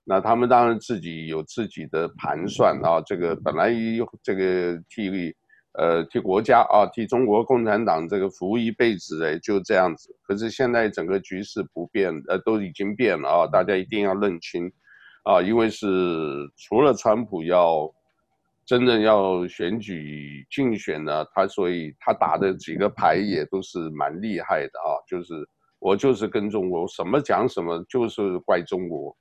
S1: 那他们当然自己有自己的盘算啊，这个本来一这个替。呃，替国家啊，替中国共产党这个服务一辈子哎，就这样子。可是现在整个局势不变，呃，都已经变了啊，大家一定要认清，啊，因为是除了川普要真正要选举竞选呢，他所以他打的几个牌也都是蛮厉害的啊，就是我就是跟中国什么讲什么，就是怪中国。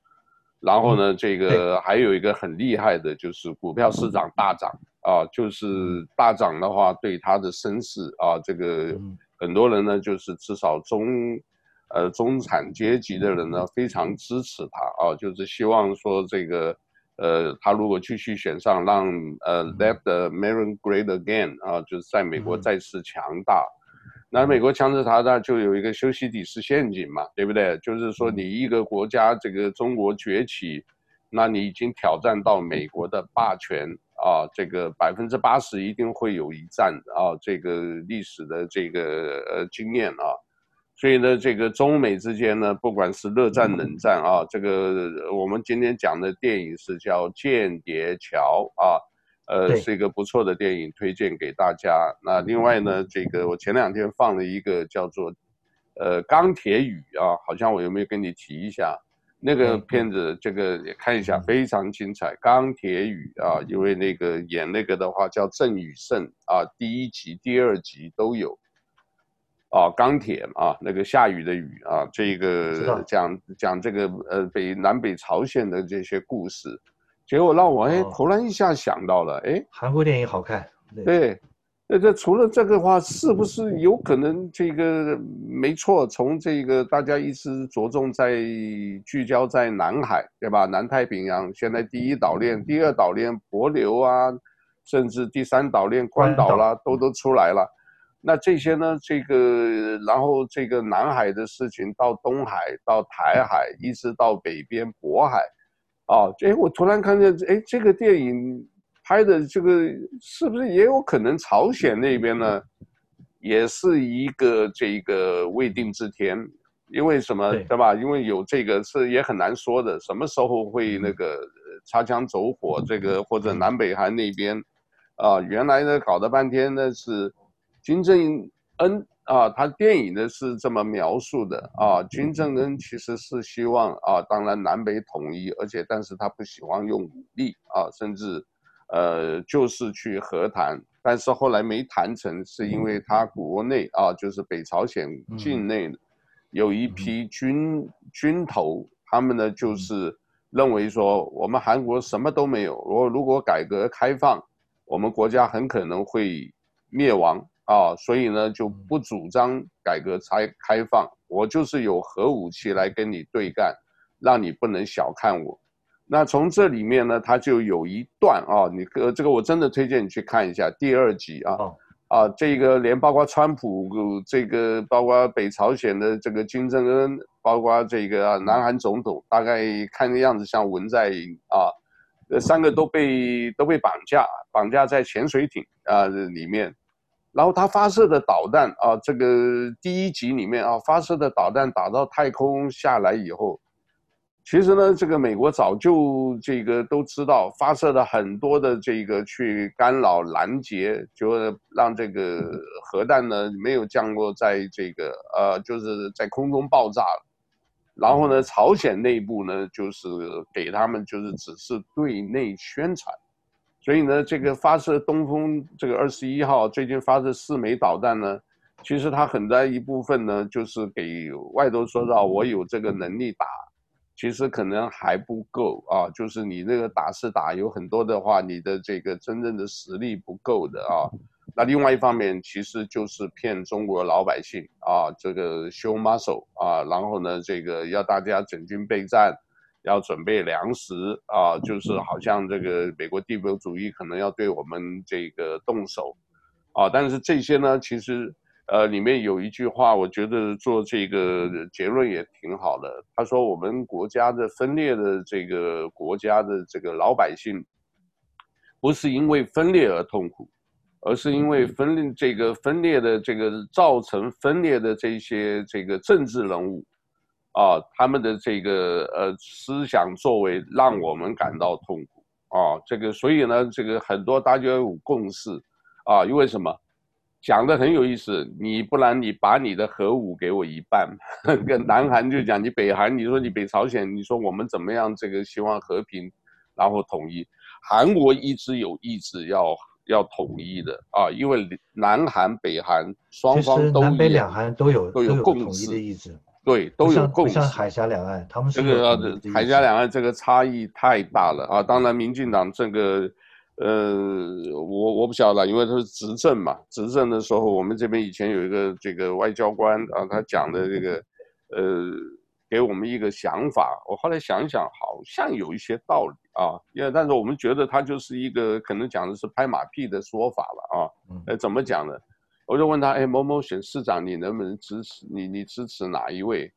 S1: 然后呢，这个还有一个很厉害的，就是股票市场大涨啊，就是大涨的话，对他的身世啊，这个很多人呢，就是至少中，呃，中产阶级的人呢，非常支持他啊，就是希望说这个，呃，他如果继续选上，让呃，Let America Great Again 啊，就是在美国再次强大。那美国强制他那，就有一个修昔底是陷阱嘛，对不对？就是说你一个国家这个中国崛起，那你已经挑战到美国的霸权啊，这个百分之八十一定会有一战啊，这个历史的这个呃经验啊，所以呢，这个中美之间呢，不管是热战冷战啊，这个我们今天讲的电影是叫《间谍桥》啊。呃，是一个不错的电影，推荐给大家。那另外呢，这个我前两天放了一个叫做，呃，钢铁雨啊，好像我有没有跟你提一下？那个片子，这个也看一下，非常精彩。钢铁雨啊，因为那个演那个的话叫郑宇盛啊，第一集、第二集都有。啊，钢铁啊，那个下雨的雨啊，这个讲讲这个呃北南北朝鲜的这些故事。结果让我哎，突然一下想到了，哎，
S2: 韩国电影好看，
S1: 对，那这除了这个话，是不是有可能这个没错？从这个大家一直着重在聚焦在南海，对吧？南太平洋现在第一岛链、第二岛链帛琉啊，甚至第三岛链关岛啦，都都出来了。那这些呢？这个然后这个南海的事情到东海、到台海，一直到北边渤海。啊，哎，我突然看见，哎，这个电影拍的这个是不是也有可能朝鲜那边呢，也是一个这个未定之天？因为什么，对，对吧？因为有这个是也很难说的，什么时候会那个擦枪走火？这个或者南北韩那边，啊，原来呢搞了半天呢是金正恩。啊，他电影呢是这么描述的啊，金正恩其实是希望啊，当然南北统一，而且但是他不喜欢用武力啊，甚至，呃，就是去和谈，但是后来没谈成，是因为他国内啊，就是北朝鲜境内有一批军军头，他们呢就是认为说，我们韩国什么都没有，如如果改革开放，我们国家很可能会灭亡。啊，所以呢就不主张改革开开放，我就是有核武器来跟你对干，让你不能小看我。那从这里面呢，他就有一段啊，你呃这个我真的推荐你去看一下第二集啊，啊这个连包括川普，这个包括北朝鲜的这个金正恩，包括这个啊南韩总统，大概看的样子像文在寅啊，这三个都被都被绑架，绑架在潜水艇啊里面。然后他发射的导弹啊，这个第一集里面啊，发射的导弹打到太空下来以后，其实呢，这个美国早就这个都知道，发射了很多的这个去干扰拦截，就让这个核弹呢没有降落在这个呃，就是在空中爆炸。然后呢，朝鲜内部呢就是给他们就是只是对内宣传。所以呢，这个发射东风这个二十一号最近发射四枚导弹呢，其实它很大一部分呢，就是给外头说到我有这个能力打，其实可能还不够啊，就是你那个打是打，有很多的话，你的这个真正的实力不够的啊。那另外一方面，其实就是骗中国老百姓啊，这个 show muscle 啊，然后呢，这个要大家整军备战。要准备粮食啊，就是好像这个美国帝国主义可能要对我们这个动手，啊，但是这些呢，其实呃里面有一句话，我觉得做这个结论也挺好的。他说我们国家的分裂的这个国家的这个老百姓，不是因为分裂而痛苦，而是因为分裂这个分裂的这个造成分裂的这些这个政治人物。啊，他们的这个呃思想作为让我们感到痛苦啊，这个所以呢，这个很多大家有共识啊，因为什么？讲的很有意思，你不然你把你的核武给我一半，跟南韩就讲你北韩，你说你北朝鲜，你说我们怎么样？这个希望和平，然后统一。韩国一直有意志要要统一的啊，因为南韩北韩双方都
S2: 南北两韩都有都有共识的意志。
S1: 对，都有共识。
S2: 像海峡两岸，他们是
S1: 这个海峡两岸这个差异太大了啊！当然，民进党这个，呃，我我不晓得，因为他是执政嘛。执政的时候，我们这边以前有一个这个外交官啊，他讲的这个，呃，给我们一个想法。我后来想一想，好像有一些道理啊。因为但是我们觉得他就是一个可能讲的是拍马屁的说法了啊。呃，怎么讲呢？我就问他，哎，某某选市长，你能不能支持你？你支持哪一位？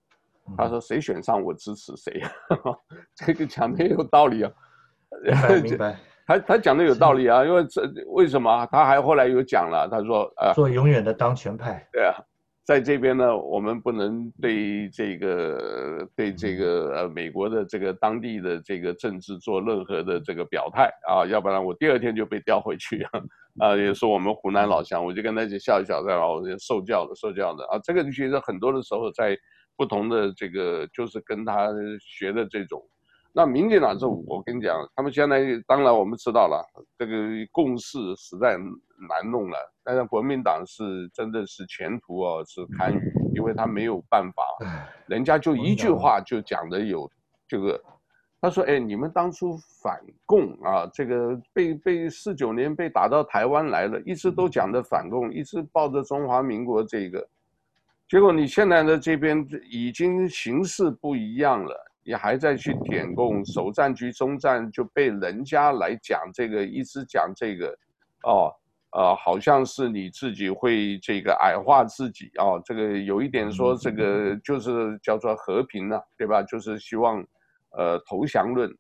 S1: 他说，谁选上我支持谁。这个讲的有道理啊。
S2: 明白，明白。
S1: 他他讲的有道理啊，因为这为什么？他还后来有讲了，他说，呃，
S2: 做永远的当权派。
S1: 对啊。在这边呢，我们不能对这个对这个呃美国的这个当地的这个政治做任何的这个表态啊，要不然我第二天就被调回去啊，啊，也是我们湖南老乡，我就跟他就笑一笑，然后我就受教的受教的。啊，这个其实很多的时候在不同的这个就是跟他学的这种。那民进党政府，我跟你讲，他们现在当然我们知道了，这个共识实在难弄了。但是国民党是真的是前途哦，是堪虞，因为他没有办法，人家就一句话就讲的有这个，他说：“哎，你们当初反共啊，这个被被四九年被打到台湾来了，一直都讲的反共，一直抱着中华民国这个，结果你现在的这边已经形势不一样了。”你还在去点共，首战局中战就被人家来讲这个，一直讲这个，哦，呃，好像是你自己会这个矮化自己哦，这个有一点说这个就是叫做和平了，对吧？就是希望，呃，投降论，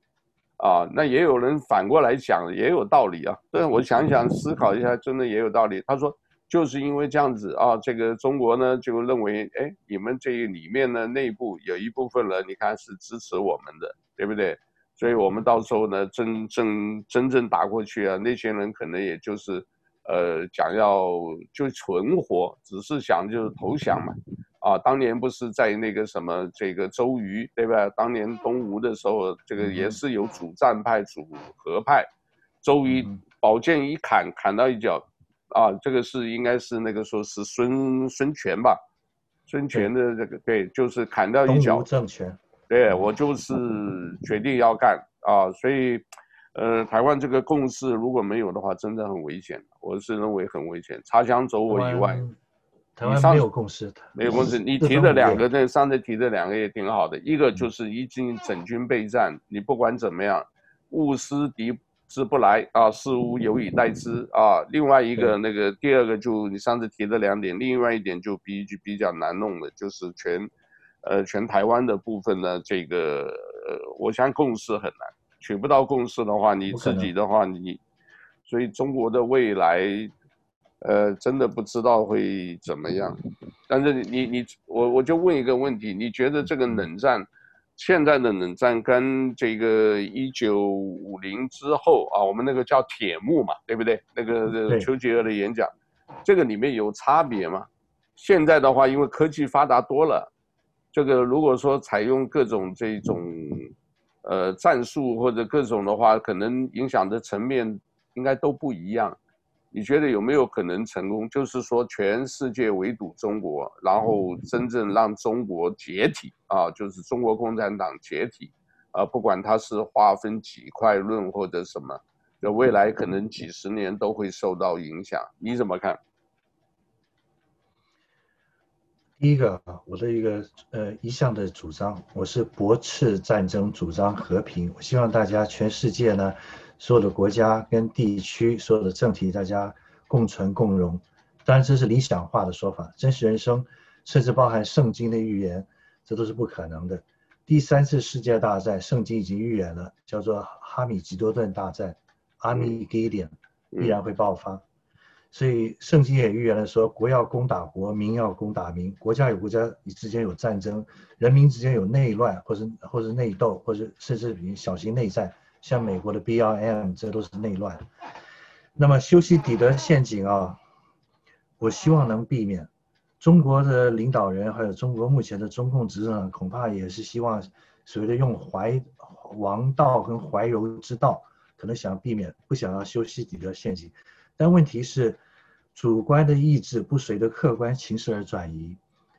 S1: 啊，那也有人反过来讲，也有道理啊。但我想想思考一下，真的也有道理。他说。就是因为这样子啊，这个中国呢就认为，哎，你们这里面呢内部有一部分人，你看是支持我们的，对不对？所以我们到时候呢，真正真正打过去啊，那些人可能也就是，呃，想要就存活，只是想就是投降嘛。啊，当年不是在那个什么这个周瑜，对吧？当年东吴的时候，这个也是有主战派、主和派，周瑜宝剑一砍，砍到一脚。啊，这个是应该是那个说是孙孙权吧，孙权的这个对，就是砍掉一脚。政权。对，我就是决定要干啊，所以，呃，台湾这个共识如果没有的话，真的很危险。我是认为很危险，擦枪走火以外，
S2: 台湾没有共识的，
S1: 没有共识。你提的两个，这上次提的两个也挺好的，一个就是已经整军备战，你不管怎么样，勿思敌。之不来啊，事无有以待之啊。另外一个那个第二个就你上次提的两点，另外一点就比比较难弄的，就是全，呃，全台湾的部分呢，这个呃，我想共识很难，取不到共识的话，你自己的话你，所以中国的未来，呃，真的不知道会怎么样。但是你你我我就问一个问题，你觉得这个冷战，现在的冷战跟这个一九五零之后啊，我们那个叫铁幕嘛，对不对？那个丘吉尔的演讲，这个里面有差别吗？现在的话，因为科技发达多了，这个如果说采用各种这种呃战术或者各种的话，可能影响的层面应该都不一样。你觉得有没有可能成功？就是说全世界围堵中国，然后真正让中国解体啊，就是中国共产党解体啊，不管它是划分几块论或者什么，那未来可能几十年都会受到影响。你怎么看？
S2: 第一个啊，我的一个呃一向的主张，我是驳斥战争，主张和平。我希望大家全世界呢，所有的国家跟地区，所有的政体，大家共存共荣。当然这是理想化的说法，真实人生甚至包含圣经的预言，这都是不可能的。第三次世界大战，圣经已经预言了，叫做哈米吉多顿大战，阿米吉点必然会爆发。所以圣经也预言了说，国要攻打国，民要攻打民，国家与国家之间有战争，人民之间有内乱，或者或者内斗，或者甚至于小型内战，像美国的 BLM，这都是内乱。那么修昔底德陷阱啊，我希望能避免。中国的领导人还有中国目前的中共执政，恐怕也是希望所谓的用怀王道跟怀柔之道，可能想避免，不想要修昔底德陷阱。但问题是，主观的意志不随着客观形势而转移。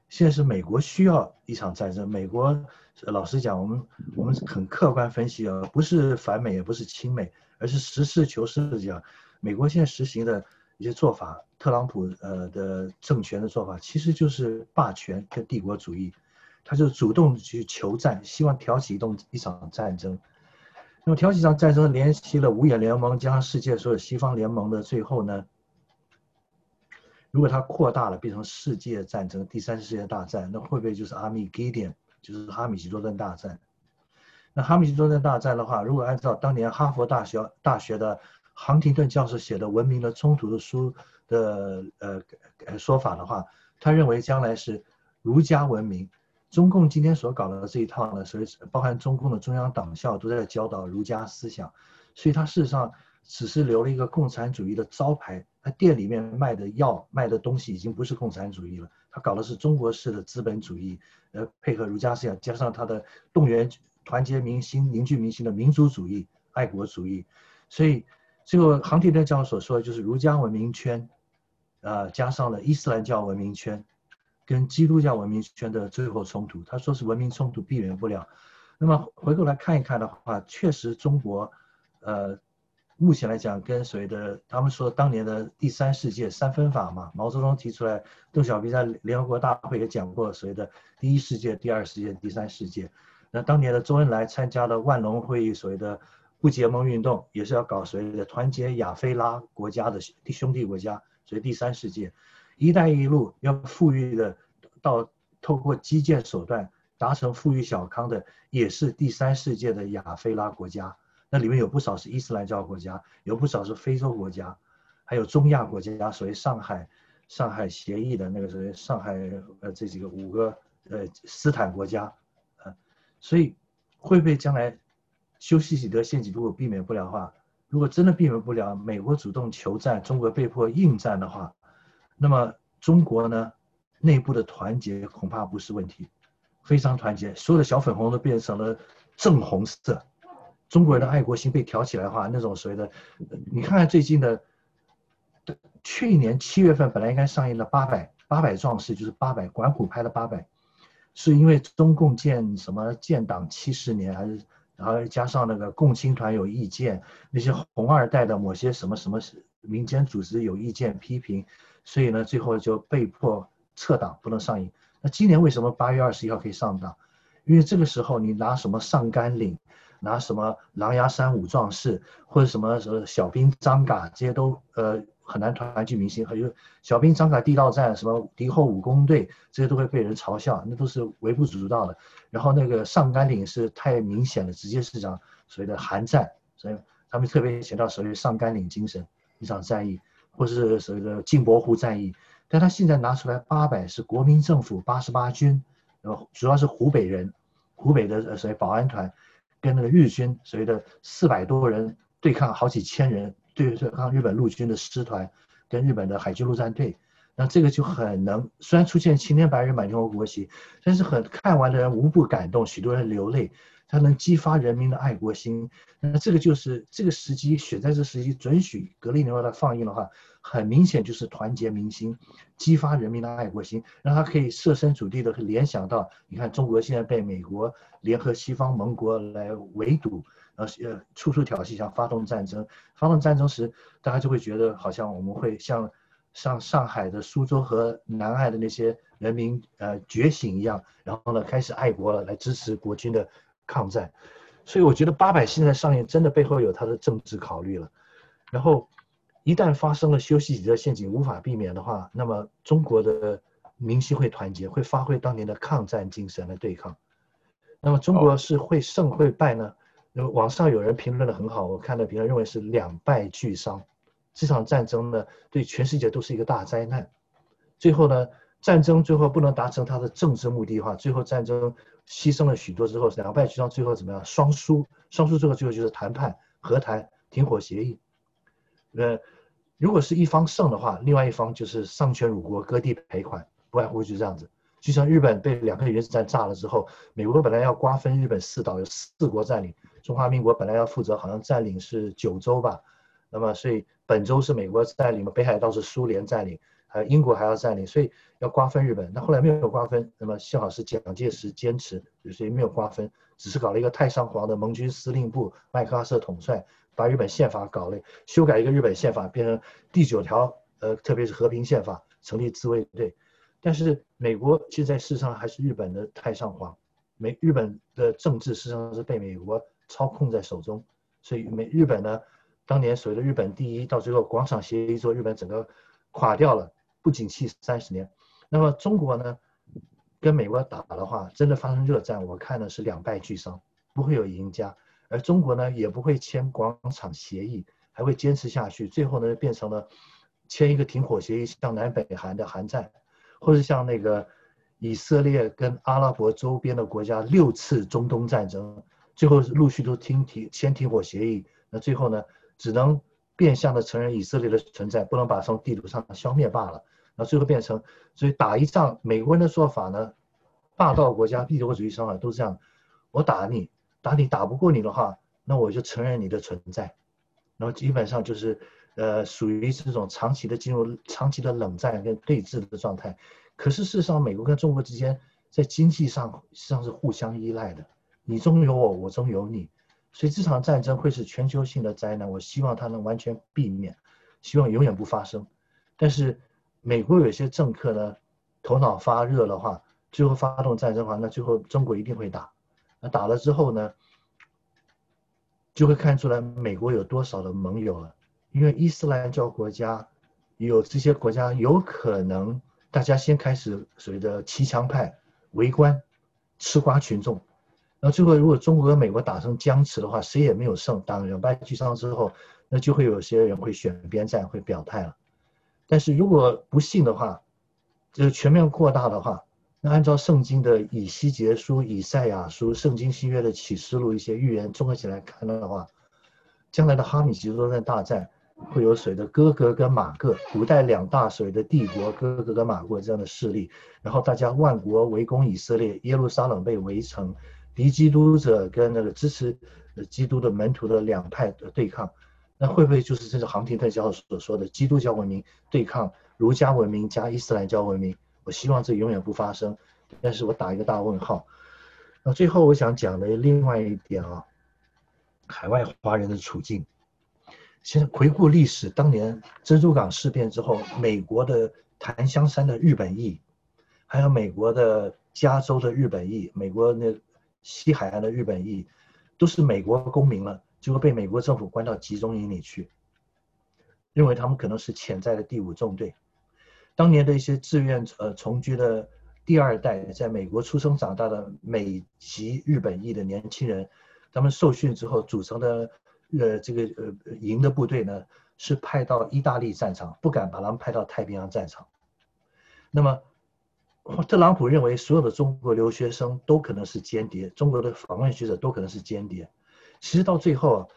S2: 现在是美国需要一场战争。美国老实讲，我们我们很客观分析啊，不是反美也不是亲美，而是实事求是的讲，美国现在实行的一些做法，特朗普呃的政权的做法，其实就是霸权跟帝国主义，他就主动去求战，希望挑起一动一场战争。那么挑起一场战争，联系了五眼联盟，加世界所有西方联盟的最后呢，如果它扩大了，变成世界战争，第三世界大战，那会不会就是阿米吉点，就是哈米吉多顿大战？那哈米吉多顿大战的话，如果按照当年哈佛大学大学的杭廷顿教授写的《文明的冲突》的书的呃说法的话，他认为将来是儒家文明。中共今天所搞的这一套呢，所以包含中共的中央党校都在教导儒家思想，所以它事实上只是留了一个共产主义的招牌。它店里面卖的药卖的东西已经不是共产主义了，它搞的是中国式的资本主义，呃，配合儒家思想，加上它的动员团结民心、凝聚民心的民族主义、爱国主义。所以最后杭廷顿教授所说的就是儒家文明圈，呃，加上了伊斯兰教文明圈。跟基督教文明圈的最后冲突，他说是文明冲突避免不了。那么回过来看一看的话，确实中国，呃，目前来讲跟所谓的他们说当年的第三世界三分法嘛，毛泽东提出来，邓小平在联合国大会也讲过所谓的第一世界、第二世界、第三世界。那当年的周恩来参加了万隆会议，所谓的不结盟运动，也是要搞所谓的团结亚非拉国家的兄弟国家，所以第三世界。“一带一路”要富裕的，到透过基建手段达成富裕小康的，也是第三世界的亚非拉国家。那里面有不少是伊斯兰教国家，有不少是非洲国家，还有中亚国家，所谓上海上海协议的那个所谓上海呃这几个五个呃斯坦国家，呃，所以会不会将来修昔底德陷阱如果避免不了的话，如果真的避免不了，美国主动求战，中国被迫应战的话。那么中国呢，内部的团结恐怕不是问题，非常团结，所有的小粉红都变成了正红色，中国人的爱国心被挑起来的话，那种所谓的，你看看最近的，去年七月份本来应该上映的《八百八百壮士》，就是八百管虎拍的《八百》，是因为中共建什么建党七十年，还是然后加上那个共青团有意见，那些红二代的某些什么什么民间组织有意见批评。所以呢，最后就被迫撤档，不能上映。那今年为什么八月二十一号可以上档？因为这个时候你拿什么上甘岭，拿什么狼牙山五壮士，或者什么什么小兵张嘎，这些都呃很难团聚民心。还有小兵张嘎地道战，什么敌后武工队，这些都会被人嘲笑，那都是微不足道的。然后那个上甘岭是太明显了，直接是讲所谓的寒战，所以他们特别强调所谓上甘岭精神，一场战役。或是所谓的镜泊湖战役，但他现在拿出来八百是国民政府八十八军，呃，主要是湖北人，湖北的呃所谓保安团，跟那个日军所谓的四百多人对抗好几千人，对对抗日本陆军的师团，跟日本的海军陆战队，那这个就很能，虽然出现青天白日满天红国旗，但是很看完的人无不感动，许多人流泪。它能激发人民的爱国心，那这个就是这个时机选在这时机准许格利牛来放映的话，很明显就是团结民心，激发人民的爱国心，让他可以设身处地的联想到，你看中国现在被美国联合西方盟国来围堵，呃呃处处挑衅，想发动战争，发动战争时，大家就会觉得好像我们会像像上海的苏州和南岸的那些人民呃觉醒一样，然后呢开始爱国了，来支持国军的。抗战，所以我觉得八百现在上映真的背后有它的政治考虑了。然后一旦发生了修昔底德陷阱无法避免的话，那么中国的民心会团结，会发挥当年的抗战精神来对抗。那么中国是会胜会败呢？那么网上有人评论得很好，我看到评论认为是两败俱伤。这场战争呢，对全世界都是一个大灾难。最后呢，战争最后不能达成它的政治目的的话，最后战争。牺牲了许多之后，两败俱伤，最后怎么样？双输，双输最后最后就是谈判、和谈、停火协议。呃，如果是一方胜的话，另外一方就是丧权辱国、割地赔款，不外乎就是这样子。就像日本被两个原子弹炸了之后，美国本来要瓜分日本四岛，有四国占领，中华民国本来要负责好像占领是九州吧，那么所以本州是美国占领，北海道是苏联占领。呃，英国还要占领，所以要瓜分日本。那后来没有瓜分，那么幸好是蒋介石坚持，所以没有瓜分，只是搞了一个太上皇的盟军司令部，麦克阿瑟统帅，把日本宪法搞了，修改一个日本宪法，变成第九条，呃，特别是和平宪法，成立自卫队。但是美国现在事实上还是日本的太上皇，美日本的政治事实上是被美国操控在手中，所以美日本呢，当年所谓的日本第一，到最后广场协议之后，日本整个垮掉了。不景气三十年，那么中国呢，跟美国打的话，真的发生热战，我看的是两败俱伤，不会有赢家。而中国呢，也不会签广场协议，还会坚持下去，最后呢，变成了签一个停火协议，像南北韩的韩战，或者像那个以色列跟阿拉伯周边的国家六次中东战争，最后陆续都停停签停火协议，那最后呢，只能变相的承认以色列的存在，不能把从地图上消灭罢了。那最后变成，所以打一仗，美国人的说法呢，霸道国家、帝国主义上啊，都是这样，我打你，打你打不过你的话，那我就承认你的存在，然后基本上就是，呃，属于这种长期的进入长期的冷战跟对峙的状态。可是事实上，美国跟中国之间在经济上实际上是互相依赖的，你中有我，我中有你，所以这场战争会是全球性的灾难。我希望它能完全避免，希望永远不发生，但是。美国有些政客呢，头脑发热的话，最后发动战争的话，那最后中国一定会打。那打了之后呢，就会看出来美国有多少的盟友了。因为伊斯兰教国家有这些国家有可能，大家先开始所谓的骑墙派围观，吃瓜群众。那最后如果中国和美国打成僵持的话，谁也没有胜，打两败俱伤之后，那就会有些人会选边站，会表态了。但是如果不信的话，就是全面扩大的话，那按照圣经的以西结书、以赛亚书、圣经新约的启示录一些预言综合起来看的话，将来的哈米吉多顿大战会有谁的哥哥跟马各，古代两大谁的帝国哥哥跟马各这样的势力，然后大家万国围攻以色列，耶路撒冷被围城，敌基督者跟那个支持基督的门徒的两派的对抗。那会不会就是这个杭廷特教授所说的基督教文明对抗儒家文明加伊斯兰教文明？我希望这永远不发生，但是我打一个大问号。那最后我想讲的另外一点啊，海外华人的处境。现在回顾历史，当年珍珠港事变之后，美国的檀香山的日本裔，还有美国的加州的日本裔，美国那西海岸的日本裔，都是美国公民了。结果被美国政府关到集中营里去，认为他们可能是潜在的第五纵队。当年的一些志愿呃从军的第二代，在美国出生长大的美籍日本裔的年轻人，他们受训之后组成的呃这个呃营的部队呢，是派到意大利战场，不敢把他们派到太平洋战场。那么，特朗普认为所有的中国留学生都可能是间谍，中国的访问学者都可能是间谍。其实到最后啊，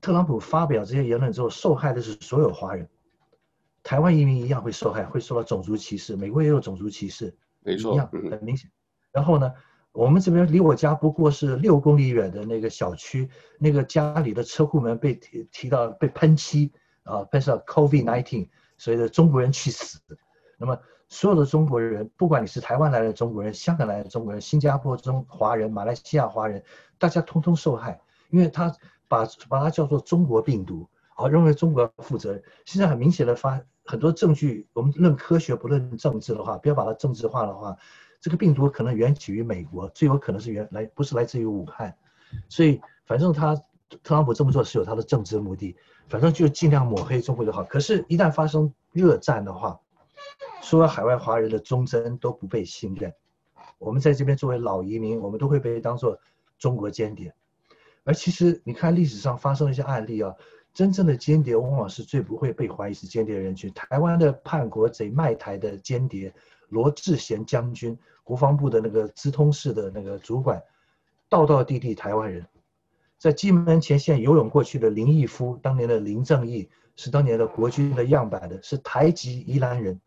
S2: 特朗普发表这些言论之后，受害的是所有华人。台湾移民一样会受害，会受到种族歧视。美国也有种族歧视，
S1: 没错，
S2: 一样很明显。然后呢，我们这边离我家不过是六公里远的那个小区，那个家里的车库门被提提到被喷漆啊，喷上 COVID-19，所以的中国人去死。那么所有的中国人，不管你是台湾来的中国人、香港来的中国人、新加坡中华人、马来西亚华人，大家通通受害，因为他把把它叫做中国病毒，好认为中国要负责任。现在很明显的发很多证据，我们论科学不论政治的话，不要把它政治化的话，这个病毒可能源起于美国，最有可能是源来不是来自于武汉，所以反正他特朗普这么做是有他的政治目的，反正就尽量抹黑中国就好。可是，一旦发生热战的话，所有海外华人的忠贞都不被信任，我们在这边作为老移民，我们都会被当做中国间谍。而其实你看历史上发生的一些案例啊，真正的间谍往往是最不会被怀疑是间谍的人群。台湾的叛国贼卖台的间谍罗智贤将军，国防部的那个资通室的那个主管，道道地地台湾人，在金门前线游泳过去的林毅夫，当年的林正义是当年的国军的样板的，是台籍宜兰人。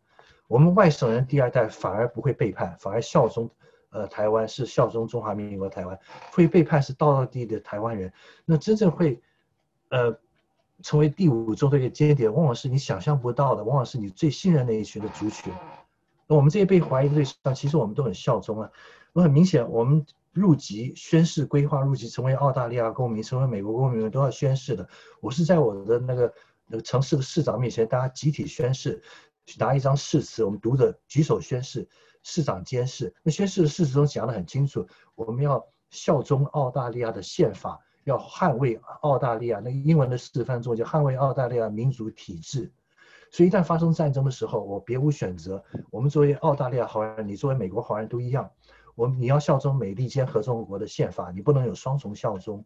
S2: 我们外省人第二代反而不会背叛，反而效忠，呃，台湾是效忠中华民国台湾，会背叛是道道地的台湾人。那真正会，呃，成为第五纵队的间谍，往往是你想象不到的，往往是你最信任的一群的族群。那我们这些被怀疑的对象，其实我们都很效忠啊。我很明显，我们入籍宣誓规划入籍成为澳大利亚公民，成为美国公民都要宣誓的。我是在我的那个那个城市的市长面前，大家集体宣誓。拿一张誓词，我们读着举手宣誓，市长监誓。那宣誓的誓词中讲得很清楚，我们要效忠澳大利亚的宪法，要捍卫澳大利亚。那英文的示范中就捍卫澳大利亚民主体制。所以一旦发生战争的时候，我别无选择。我们作为澳大利亚华人，你作为美国华人都一样。我们你要效忠美利坚合众国的宪法，你不能有双重效忠。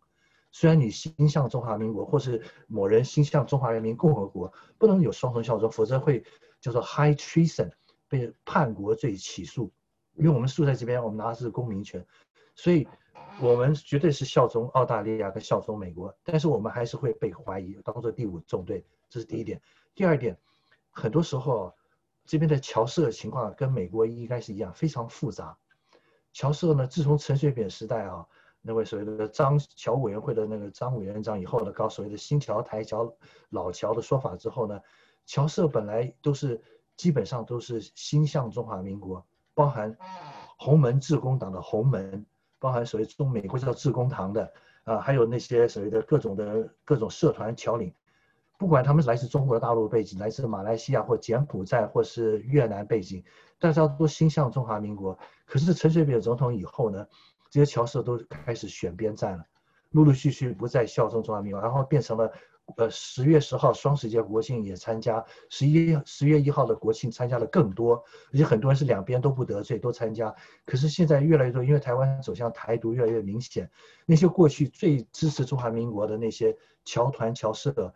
S2: 虽然你心向中华民国，或是某人心向中华人民共和国，不能有双重效忠，否则会。叫做 high treason，被叛国罪起诉，因为我们住在这边，我们拿的是公民权，所以我们绝对是效忠澳大利亚跟效忠美国，但是我们还是会被怀疑当做第五纵队，这是第一点。第二点，很多时候这边的侨社情况跟美国应该是一样，非常复杂。侨社呢，自从陈水扁时代啊，那位所谓的张侨委员会的那个张委员长以后呢，搞所谓的新侨、台侨、老侨的说法之后呢。侨社本来都是基本上都是心向中华民国，包含洪门致公党的洪门，包含所谓中美国叫致公堂的啊，还有那些所谓的各种的各种社团侨领，不管他们是来自中国大陆背景，来自马来西亚或柬埔寨或是越南背景，大家都心向中华民国。可是陈水扁总统以后呢，这些侨社都开始选边站了，陆陆续续不再效忠中华民国，然后变成了。呃，十月十号双十节国庆也参加，十一十月一号的国庆参加了更多，而且很多人是两边都不得罪都参加。可是现在越来越多，因为台湾走向台独越来越明显，那些过去最支持中华民国的那些侨团侨社，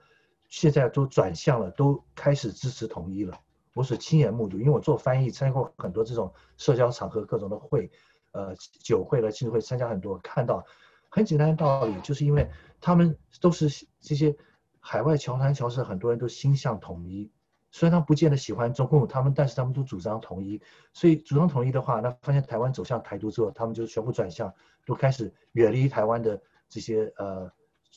S2: 现在都转向了，都开始支持统一了。我是亲眼目睹，因为我做翻译，参加过很多这种社交场合各种的会，呃，酒会了、庆祝会参加很多，看到很简单的道理，就是因为他们都是这些。海外侨团侨社很多人都心向统一，虽然他不见得喜欢中共，他们但是他们都主张统一。所以主张统一的话，那发现台湾走向台独之后，他们就全部转向，都开始远离台湾的这些呃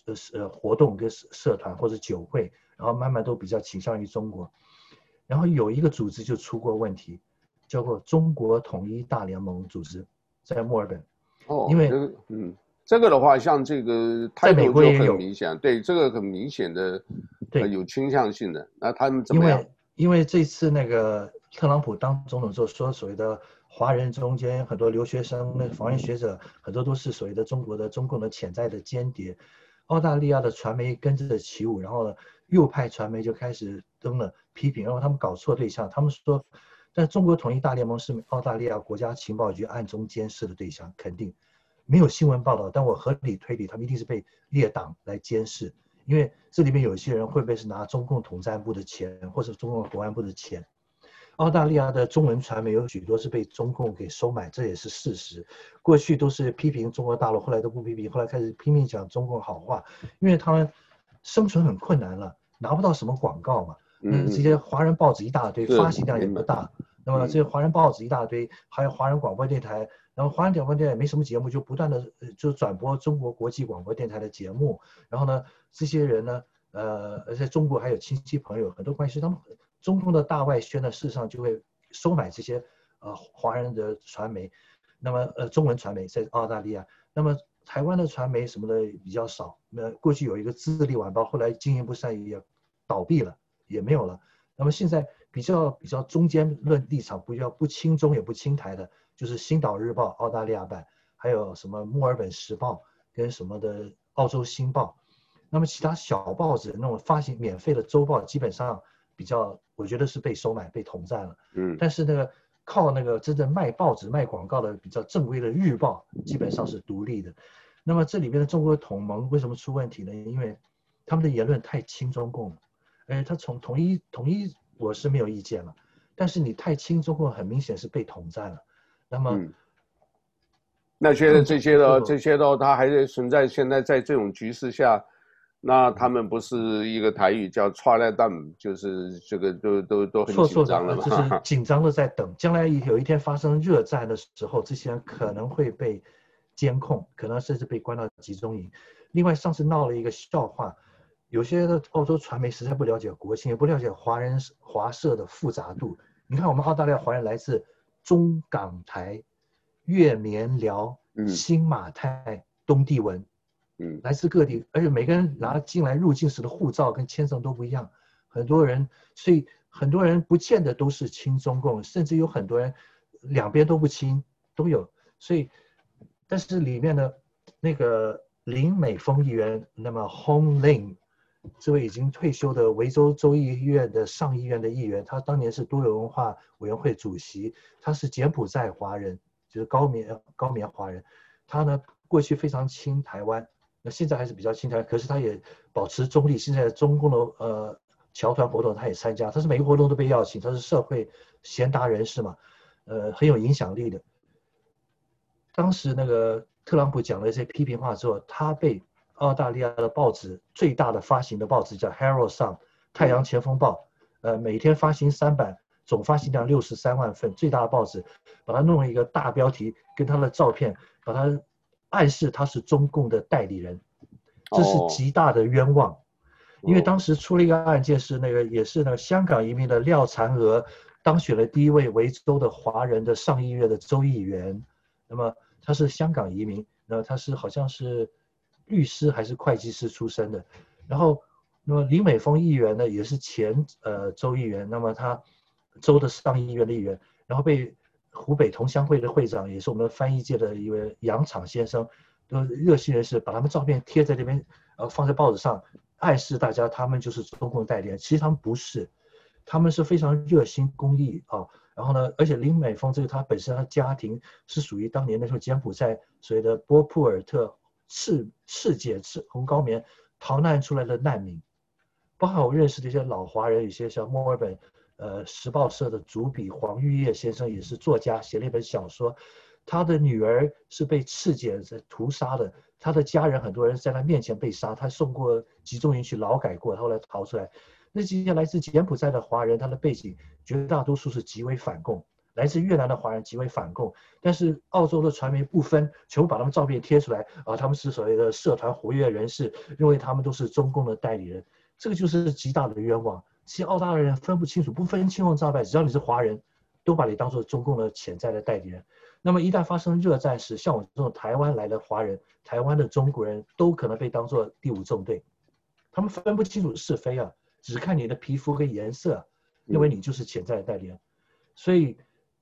S2: 呃呃活动跟社团或者酒会，然后慢慢都比较倾向于中国。然后有一个组织就出过问题，叫做中国统一大联盟组织，在墨尔本。哦，因为嗯。
S1: 这个的话，像这个态度就很明显，对这个很明显的，对有倾向性的。那他们怎么样？
S2: 因为因为这次那个特朗普当总统之后，说所谓的华人中间很多留学生、那访问学者，很多都是所谓的中国的中共的潜在的间谍。澳大利亚的传媒跟着起舞，然后呢右派传媒就开始登了批评，然后他们搞错对象，他们说，但中国统一大联盟是澳大利亚国家情报局暗中监视的对象，肯定。没有新闻报道，但我合理推理，他们一定是被列党来监视，因为这里面有一些人会不会是拿中共统战部的钱，或者中共国安部的钱？澳大利亚的中文传媒有许多是被中共给收买，这也是事实。过去都是批评中国大陆，后来都不批评，后来开始拼命讲中共好话，因为他们生存很困难了，拿不到什么广告嘛。嗯，这些华人报纸一大堆，发行量也不大。那么这些华人报纸一大堆，还有华人广播电台，然后华人广播电台也没什么节目，就不断的就转播中国国际广播电台的节目。然后呢，这些人呢，呃，而且中国还有亲戚朋友很多关系，他们中共的大外宣呢，事实上就会收买这些呃华人的传媒，那么呃中文传媒在澳大利亚，那么台湾的传媒什么的比较少。那过去有一个自立晚报，后来经营不善也倒闭了，也没有了。那么现在。比较比较中间论立场，不要不亲中也不亲台的，就是《星岛日报》澳大利亚版，还有什么《墨尔本时报》跟什么的《澳洲新报》。那么其他小报纸那种发行免费的周报，基本上比较，我觉得是被收买、被统战了。嗯。但是那个靠那个真正卖报纸、卖广告的比较正规的日报，基本上是独立的。那么这里面的中国同盟为什么出问题呢？因为他们的言论太亲中共了。哎，他从统一统一。我是没有意见了，但是你太亲中共，很明显是被统战了。那么，嗯、
S1: 那现在这些的这些的，它还是存在。现在在这种局势下，那他们不是一个台语叫 “try that down”，就是这个都都都很紧张了嘛。
S2: 就是 紧张的在等，将来有一天发生热战的时候，这些人可能会被监控，可能甚至被关到集中营。另外，上次闹了一个笑话。有些的澳洲传媒实在不了解国情，也不了解华人华社的复杂度。你看，我们澳大利亚华人来自中港台、粤缅寮、新马泰、东帝汶，嗯，来自各地，而且每个人拿进来入境时的护照跟签证都不一样。很多人，所以很多人不见得都是亲中共，甚至有很多人两边都不亲，都有。所以，但是里面的那个林美峰议员，那么 Hong Lim。这位已经退休的维州州议院的上议院的议员，他当年是多元文化委员会主席，他是柬埔寨华人，就是高棉高棉华人。他呢过去非常亲台湾，那现在还是比较亲台湾，可是他也保持中立。现在中共的呃侨团活动他也参加，他是每个活动都被邀请，他是社会贤达人士嘛，呃很有影响力的。当时那个特朗普讲了一些批评话之后，他被。澳大利亚的报纸最大的发行的报纸叫《Herald Sun》，太阳前锋报，呃，每天发行三版，总发行量六十三万份，最大的报纸，把它弄了一个大标题，跟他的照片，把它暗示他是中共的代理人，这是极大的冤枉，因为当时出了一个案件，是那个也是那个香港移民的廖婵娥当选了第一位维州的华人的上议院的州议员，那么他是香港移民，那他是好像是。律师还是会计师出身的，然后，那么林美凤议员呢，也是前呃州议员，那么他州的上议院的议员，然后被湖北同乡会的会长，也是我们翻译界的一位杨敞先生，都热心人士，把他们照片贴在这边，呃，放在报纸上，暗示大家他们就是中共代理人，其实他们不是，他们是非常热心公益啊，然后呢，而且林美凤这个他本身他家庭是属于当年那时候柬埔寨所谓的波普尔特。赤赤柬赤红高棉逃难出来的难民，包括我认识的一些老华人，有些像墨尔本呃时报社的主笔黄玉叶先生，也是作家，写了一本小说。他的女儿是被赤柬在屠杀的，他的家人很多人在他面前被杀，他送过集中营去劳改过，后来逃出来。那这些来自柬埔寨的华人，他的背景绝大多数是极为反共。来自越南的华人极为反共，但是澳洲的传媒不分，全部把他们照片贴出来啊，他们是所谓的社团活跃人士，认为他们都是中共的代理人，这个就是极大的冤枉。其实澳大利亚人分不清楚，不分青红皂白，只要你是华人，都把你当做中共的潜在的代理人。那么一旦发生热战时，像我这种台湾来的华人，台湾的中国人都可能被当做第五纵队，他们分不清楚是非啊，只看你的皮肤跟颜色，认为你就是潜在的代理人，所以。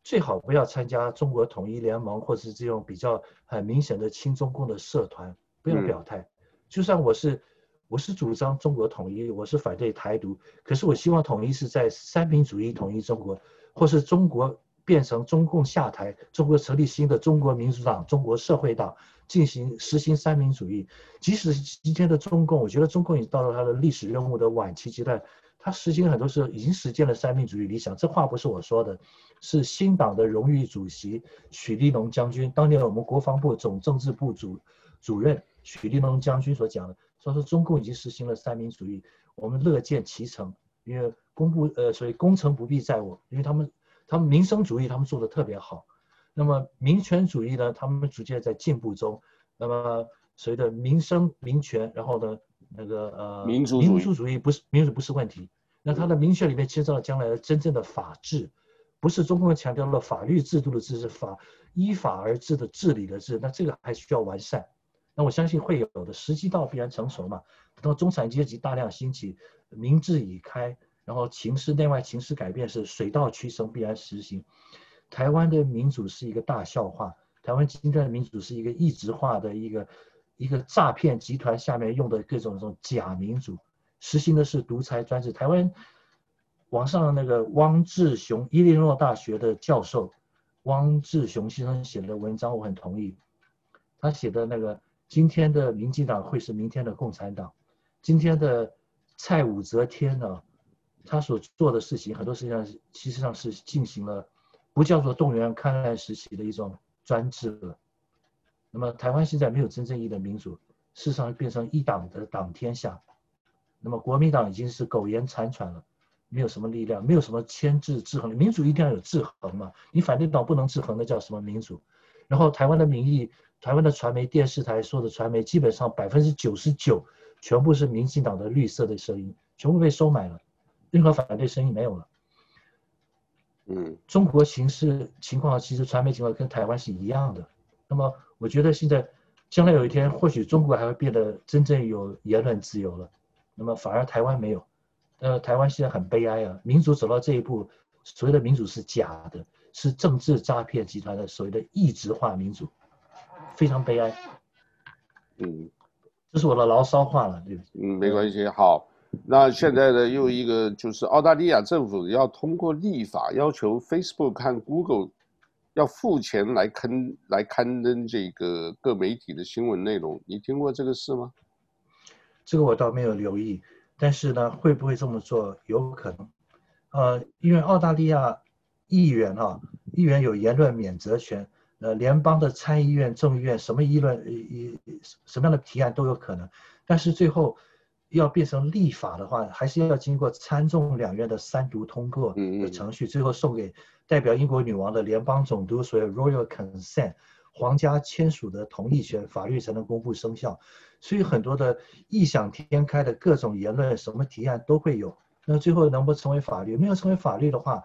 S2: 最好不要参加中国统一联盟，或者是这种比较很明显的亲中共的社团，不要表态。就算我是我是主张中国统一，我是反对台独，可是我希望统一是在三民主义统一中国，或是中国变成中共下台，中国成立新的中国民主党、中国社会党，进行实行三民主义。即使今天的中共，我觉得中共已经到了它的历史任务的晚期阶段，它实行很多时候已经实践了三民主义理想。这话不是我说的，是新党的荣誉主席许立龙将军，当年我们国防部总政治部主主任许立龙将军所讲的，说是中共已经实行了三民主义，我们乐见其成，因为功不呃，所以功成不必在我，因为他们。他们民生主义他们做的特别好，那么民权主义呢，他们逐渐在进步中。那么随着民生民权，然后呢，那个呃
S1: 民族
S2: 民族主义不是民主不是问题。那它的民权里面牵涉到将来的真正的法治，不是中共强调了法律制度的治，是法依法而治的治理的治。那这个还需要完善。那我相信会有的，时机到必然成熟嘛。等到中产阶级大量兴起，民智已开。然后情势内外情势改变是水到渠成必然实行。台湾的民主是一个大笑话，台湾今天的民主是一个异质化的一个一个诈骗集团下面用的各种这种假民主，实行的是独裁专制。台湾网上的那个汪志雄，伊利诺大学的教授汪志雄先生写的文章我很同意，他写的那个今天的民进党会是明天的共产党，今天的蔡武则天呢？他所做的事情，很多实际上，其实上是进行了，不叫做动员抗战时期的一种专制了。那么台湾现在没有真正意义的民主，事实上变成一党的党天下。那么国民党已经是苟延残喘了，没有什么力量，没有什么牵制制衡。民主一定要有制衡嘛，你反对党不能制衡，那叫什么民主？然后台湾的民意，台湾的传媒、电视台说的传媒，基本上百分之九十九全部是民进党的绿色的声音，全部被收买了。任何反对声音没有了。
S1: 嗯，
S2: 中国形势情况其实传媒情况跟台湾是一样的。那么我觉得现在将来有一天，或许中国还会变得真正有言论自由了。那么反而台湾没有。呃，台湾现在很悲哀啊，民主走到这一步，所谓的民主是假的，是政治诈骗集团的所谓的异质化民主，非常悲哀。
S1: 嗯，
S2: 这是我的牢骚话了，对不起？
S1: 嗯，没关系，好。那现在呢又一个就是澳大利亚政府要通过立法要求 Facebook 和 Google 要付钱来刊来刊登这个各媒体的新闻内容，你听过这个事吗？
S2: 这个我倒没有留意，但是呢，会不会这么做？有可能。呃，因为澳大利亚议员啊，议员有言论免责权，呃，联邦的参议院、众议院什么议论一什么样的提案都有可能，但是最后。要变成立法的话，还是要经过参众两院的三读通过的程序，最后送给代表英国女王的联邦总督，所谓 Royal Consent，皇家签署的同意权，法律才能公布生效。所以很多的异想天开的各种言论，什么提案都会有。那最后能不成为法律？没有成为法律的话，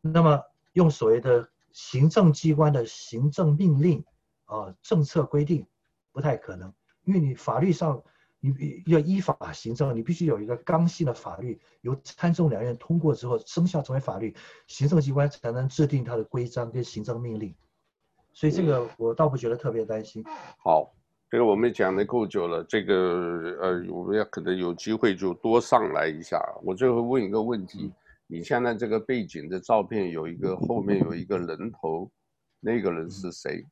S2: 那么用所谓的行政机关的行政命令啊，政策规定，不太可能，因为你法律上。你要依法行政，你必须有一个刚性的法律，由参众两院通过之后生效成为法律，行政机关才能制定它的规章跟行政命令。所以这个我倒不觉得特别担心。
S1: 好，这个我们讲的够久了，这个呃，我们要可能有机会就多上来一下。我最后问一个问题，你现在这个背景的照片有一个后面有一个人头，那个人是谁？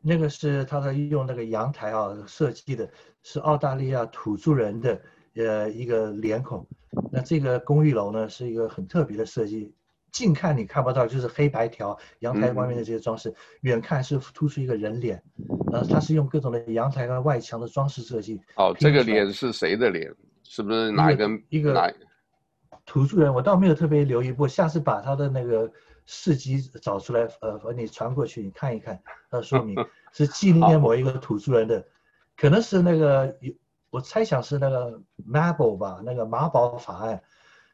S2: 那个是他的用那个阳台啊设计的，是澳大利亚土著人的呃一个脸孔。那这个公寓楼呢是一个很特别的设计，近看你看不到，就是黑白条阳台外面的这些装饰，远看是突出一个人脸。呃，它是用各种的阳台和外墙的装饰设计。
S1: 哦，这个脸是谁的脸？是不是哪一个
S2: 一个土著人？我倒没有特别留意过，下次把他的那个。事迹找出来，呃，把你传过去，你看一看，它说明 是纪念某一个土著人的，可能是那个，我猜想是那个 Mabel 吧，那个马堡法案，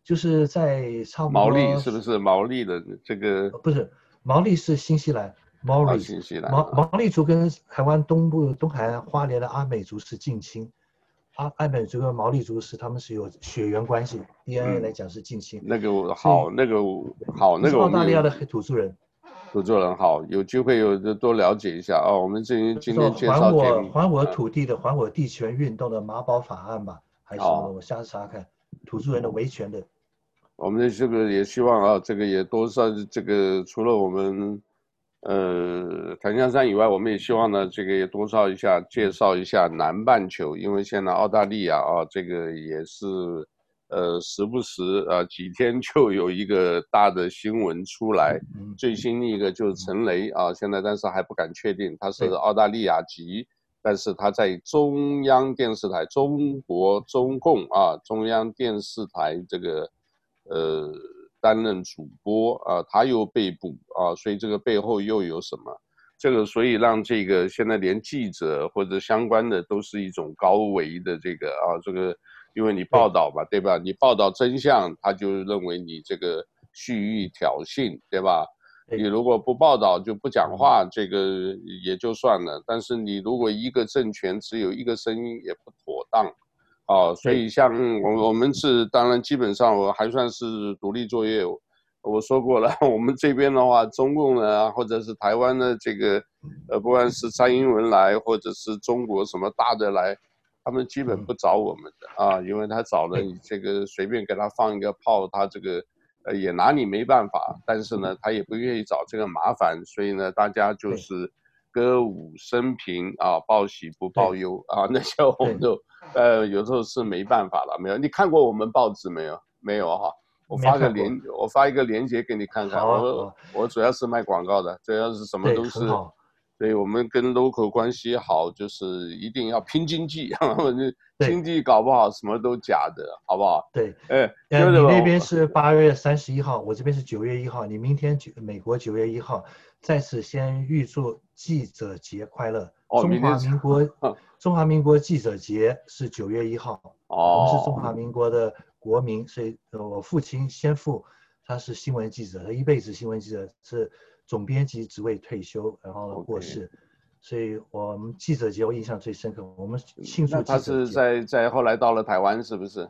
S2: 就是在差不多。
S1: 毛利是不是毛利的这个？
S2: 不是，毛利是新西兰，毛利，
S1: 新西兰，
S2: 毛毛利族跟台湾东部东海岸花莲的阿美族是近亲。阿阿美族跟毛利族是他们是有血缘关系，DNA 来讲是近亲。
S1: 那个好，那个好，那个
S2: 澳大利亚的土著人，
S1: 土著人好，有机会有的多了解一下哦。我们今今天介绍
S2: 还我还我土地的还我地权运动的马宝法案吧，还是我下次查看土著人的维权的。
S1: 我们的这个也希望啊，这个也多少这个除了我们呃檀香山以外，我们也希望呢，这个也多少一下介绍一下南半球，因为现在澳大利亚啊，这个也是呃时不时啊几天就有一个大的新闻出来，最新的一个就是陈雷啊，现在但是还不敢确定他是澳大利亚籍。但是他在中央电视台、中国中共啊中央电视台这个呃担任主播啊，他又被捕啊，所以这个背后又有什么？这个所以让这个现在连记者或者相关的都是一种高维的这个啊，这个因为你报道嘛，对吧？你报道真相，他就认为你这个蓄意挑衅，对吧？你如果不报道就不讲话，这个也就算了。但是你如果一个政权只有一个声音也不妥当，啊，所以像我我们是当然基本上我还算是独立作业。我说过了，我们这边的话，中共呢或者是台湾的这个，呃，不管是蔡英文来或者是中国什么大的来，他们基本不找我们的啊，因为他找了你这个随便给他放一个炮，他这个呃。也拿你没办法，但是呢，他也不愿意找这个麻烦，所以呢，大家就是歌舞升平啊，报喜不报忧啊，那些我们就 呃有时候是没办法了。没有，你看过我们报纸没有？没有哈，我发个连，我发一个链接给你看看。我我主要是卖广告的，主要是什么都是。所以我们跟 local 关系好，就是一定要拼经济，经济搞不好什么都假的，好不好？
S2: 对，哎，你那边是八月三十一号，我这边是九月一号，你明天九美国九月一号，在此先预祝记者节快乐。哦，中华民国，中华民国记者节是九月一号。哦，我们是中华民国的国民，所以我父亲先父他是新闻记者，他一辈子新闻记者是。总编辑职位退休，然后过世，Okay. 所以我们记者节我印象最深刻。我们庆祝
S1: 他是在在后来到了台湾，是不是？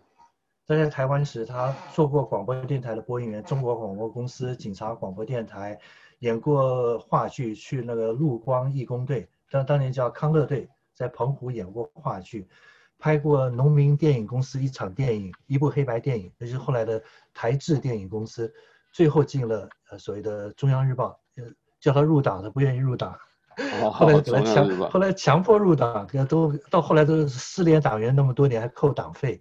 S2: 他在台湾时，他做过广播电台的播音员，中国广播公司、警察广播电台，演过话剧，去那个陆光义工队，当当年叫康乐队，在澎湖演过话剧，拍过农民电影公司一场电影，一部黑白电影，那就是后来的台制电影公司，最后进了呃所谓的中央日报。叫他入党，他不愿意入党，后来给他强，后来强迫入党，都到后来都是失联党员那么多年还扣党费，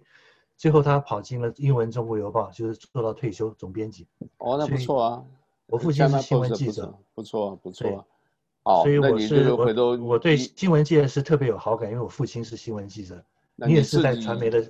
S2: 最后他跑进了英文中国邮报，就是做到退休总编辑。
S1: 哦，那不错啊。
S2: 我父亲是新闻记者，
S1: 不错不错。
S2: 哦，所以我是我我对新闻界是特别有好感，因为我父亲是新闻记者。你也是在传媒的，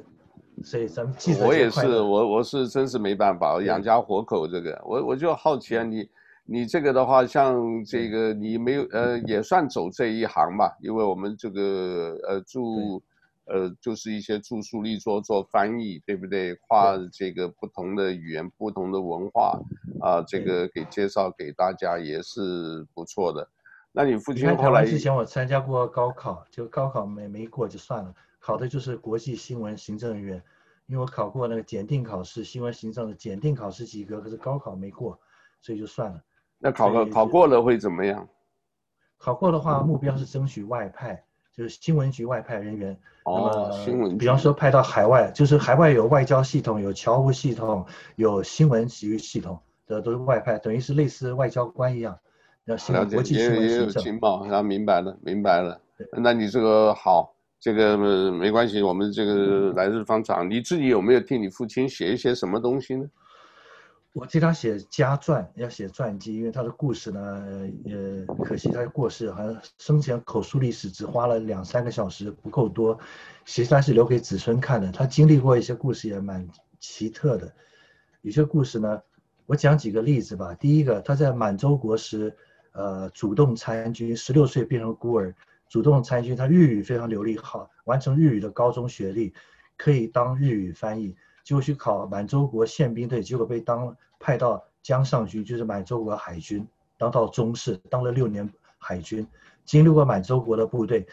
S2: 所以咱们记者。
S1: 我也是，我我是真是没办法，养家活口这个，我我就好奇啊你。你这个的话，像这个你没有呃，也算走这一行吧，因为我们这个呃住，呃就是一些驻苏利做做翻译，对不对？跨这个不同的语言、不同的文化啊，这个给介绍给大家也是不错的。那你父亲后来？
S2: 之前我参加过高考，就高考没没过就算了，考的就是国际新闻行政人员，因为我考过那个检定考试，新闻行政的检定考试及格，可是高考没过，所以就算了。
S1: 那考个考过了会怎么样？
S2: 考过的话，目标是争取外派，就是新闻局外派人员。
S1: 哦，新闻局。
S2: 比方说派到海外，就是海外有外交系统、有侨务系统、有新闻体育系统的都是外派，等于是类似外交官一样。要新闻国际新闻行政。
S1: 情报，然后明白了，明白了。那你这个好，这个没关系。我们这个来日方长，你自己有没有替你父亲写一些什么东西呢？
S2: 我替他写家传，要写传记，因为他的故事呢，呃，可惜他过世，好像生前口述历史只花了两三个小时，不够多，实际上是留给子孙看的。他经历过一些故事也蛮奇特的，有些故事呢，我讲几个例子吧。第一个，他在满洲国时，呃，主动参军，十六岁变成孤儿，主动参军，他日语非常流利，好，完成日语的高中学历，可以当日语翻译，就去考满洲国宪兵队，结果被当。派到江上军，就是满洲国海军，当到中士，当了六年海军，经历过满洲国的部队，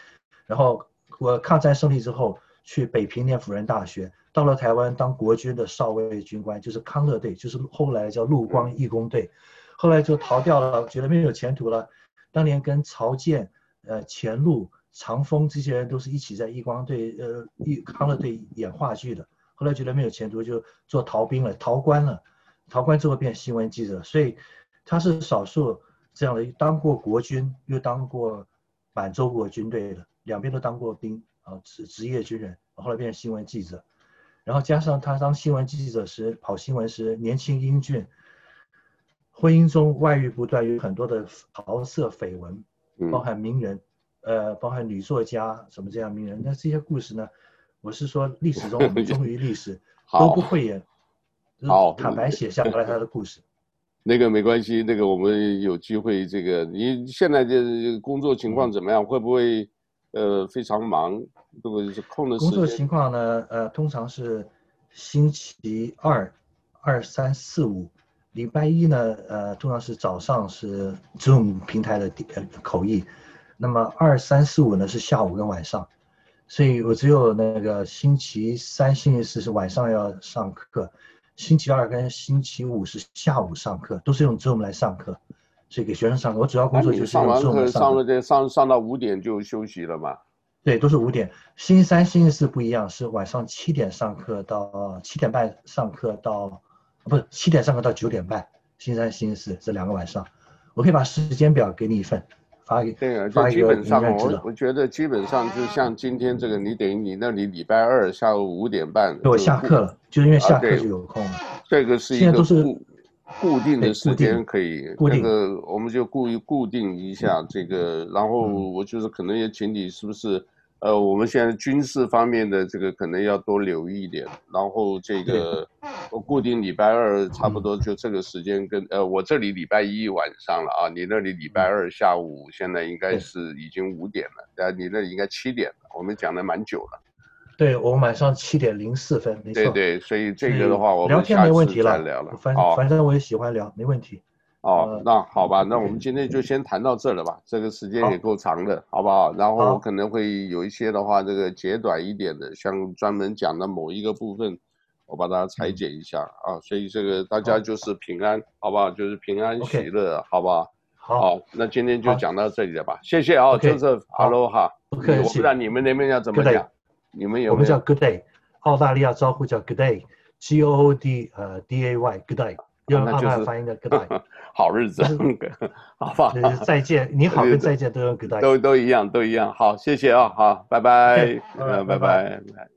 S2: 然后我抗战胜利之后去北平念辅仁大学，到了台湾当国军的少尉军官，就是康乐队，就是后来叫陆光义工队，后来就逃掉了，觉得没有前途了。当年跟曹健、呃钱陆、长风这些人都是一起在义光队、呃义康乐队演话剧的，后来觉得没有前途，就做逃兵了，逃官了。逃官之后变新闻记者，所以他是少数这样的当过国军又当过满洲国军队的，两边都当过兵啊，职职业军人，后来变成新闻记者，然后加上他当新闻记者时跑新闻时年轻英俊，婚姻中外遇不断，有很多的桃色绯闻，包含名人，呃，包含女作家什么这样名人，那这些故事呢，我是说历史中 我们忠于历史 都不会演。好，坦白写下来他的故事。
S1: 那个没关系，那个我们有机会。这个你现在的工作情况怎么样？会不会呃非常忙？如果是空的时间。
S2: 工作情况呢？呃，通常是星期二、二三四五，礼拜一呢，呃，通常是早上是 Zoom 平台的口译，那么二三四五呢是下午跟晚上，所以我只有那个星期三、星期四是晚上要上课。星期二跟星期五是下午上课，都是用 Zoom 来上课，所以给学生上课。我主要工作就是用 Zoom 上。上完课
S1: 上了这上上到五点就休息了嘛？
S2: 对，都是五点。星期三、星期四不一样，是晚上七点上课到七点半上课到，不是七点上课到九点半。星期三、星期四这两个晚上，我可以把时间表给你一份。发给
S1: 对啊，就基本上我我觉得基本上就像今天这个，你等于你那里礼拜二下午五点半，
S2: 我下课了，就是因为下课就有空了。
S1: 这个是一个固固定的时间可以，
S2: 固定，
S1: 这个我们就故意固定一下这个，然后我就是可能也请你是不是？呃，我们现在军事方面的这个可能要多留意一点，然后这个我固定礼拜二差不多就这个时间跟呃我这里礼拜一晚上了啊，你那里礼拜二下午现在应该是已经五点了，呃，你那里应该七点了，我们讲的蛮久了。
S2: 对，我晚上七点零四分，没错。
S1: 对对，所以这个的话我们
S2: 聊天没问题了，
S1: 聊了，
S2: 反反正我也喜欢聊，没问题。
S1: 哦，那好吧，那我们今天就先谈到这了吧，这个时间也够长的，好不好？然后我可能会有一些的话，这个简短一点的，像专门讲的某一个部分，我把它裁剪一下啊。所以这个大家就是平安，好不好？就是平安喜乐，好不好？好，那今天就讲到这里了吧，谢谢啊，就是哈喽哈。
S2: 不客气。
S1: 我不知道你们那边要怎么讲，你们有没有？
S2: 我们叫 Good day，澳大利亚招呼叫 Good day，G O O D 呃 D A Y，Good day。用澳大利亚发音的 Good day，
S1: 好日子，好吧？
S2: 再见，你好跟再见都用 Good day，
S1: 都都一样，都一样。好，谢谢啊，好，拜拜，嗯，拜拜，拜。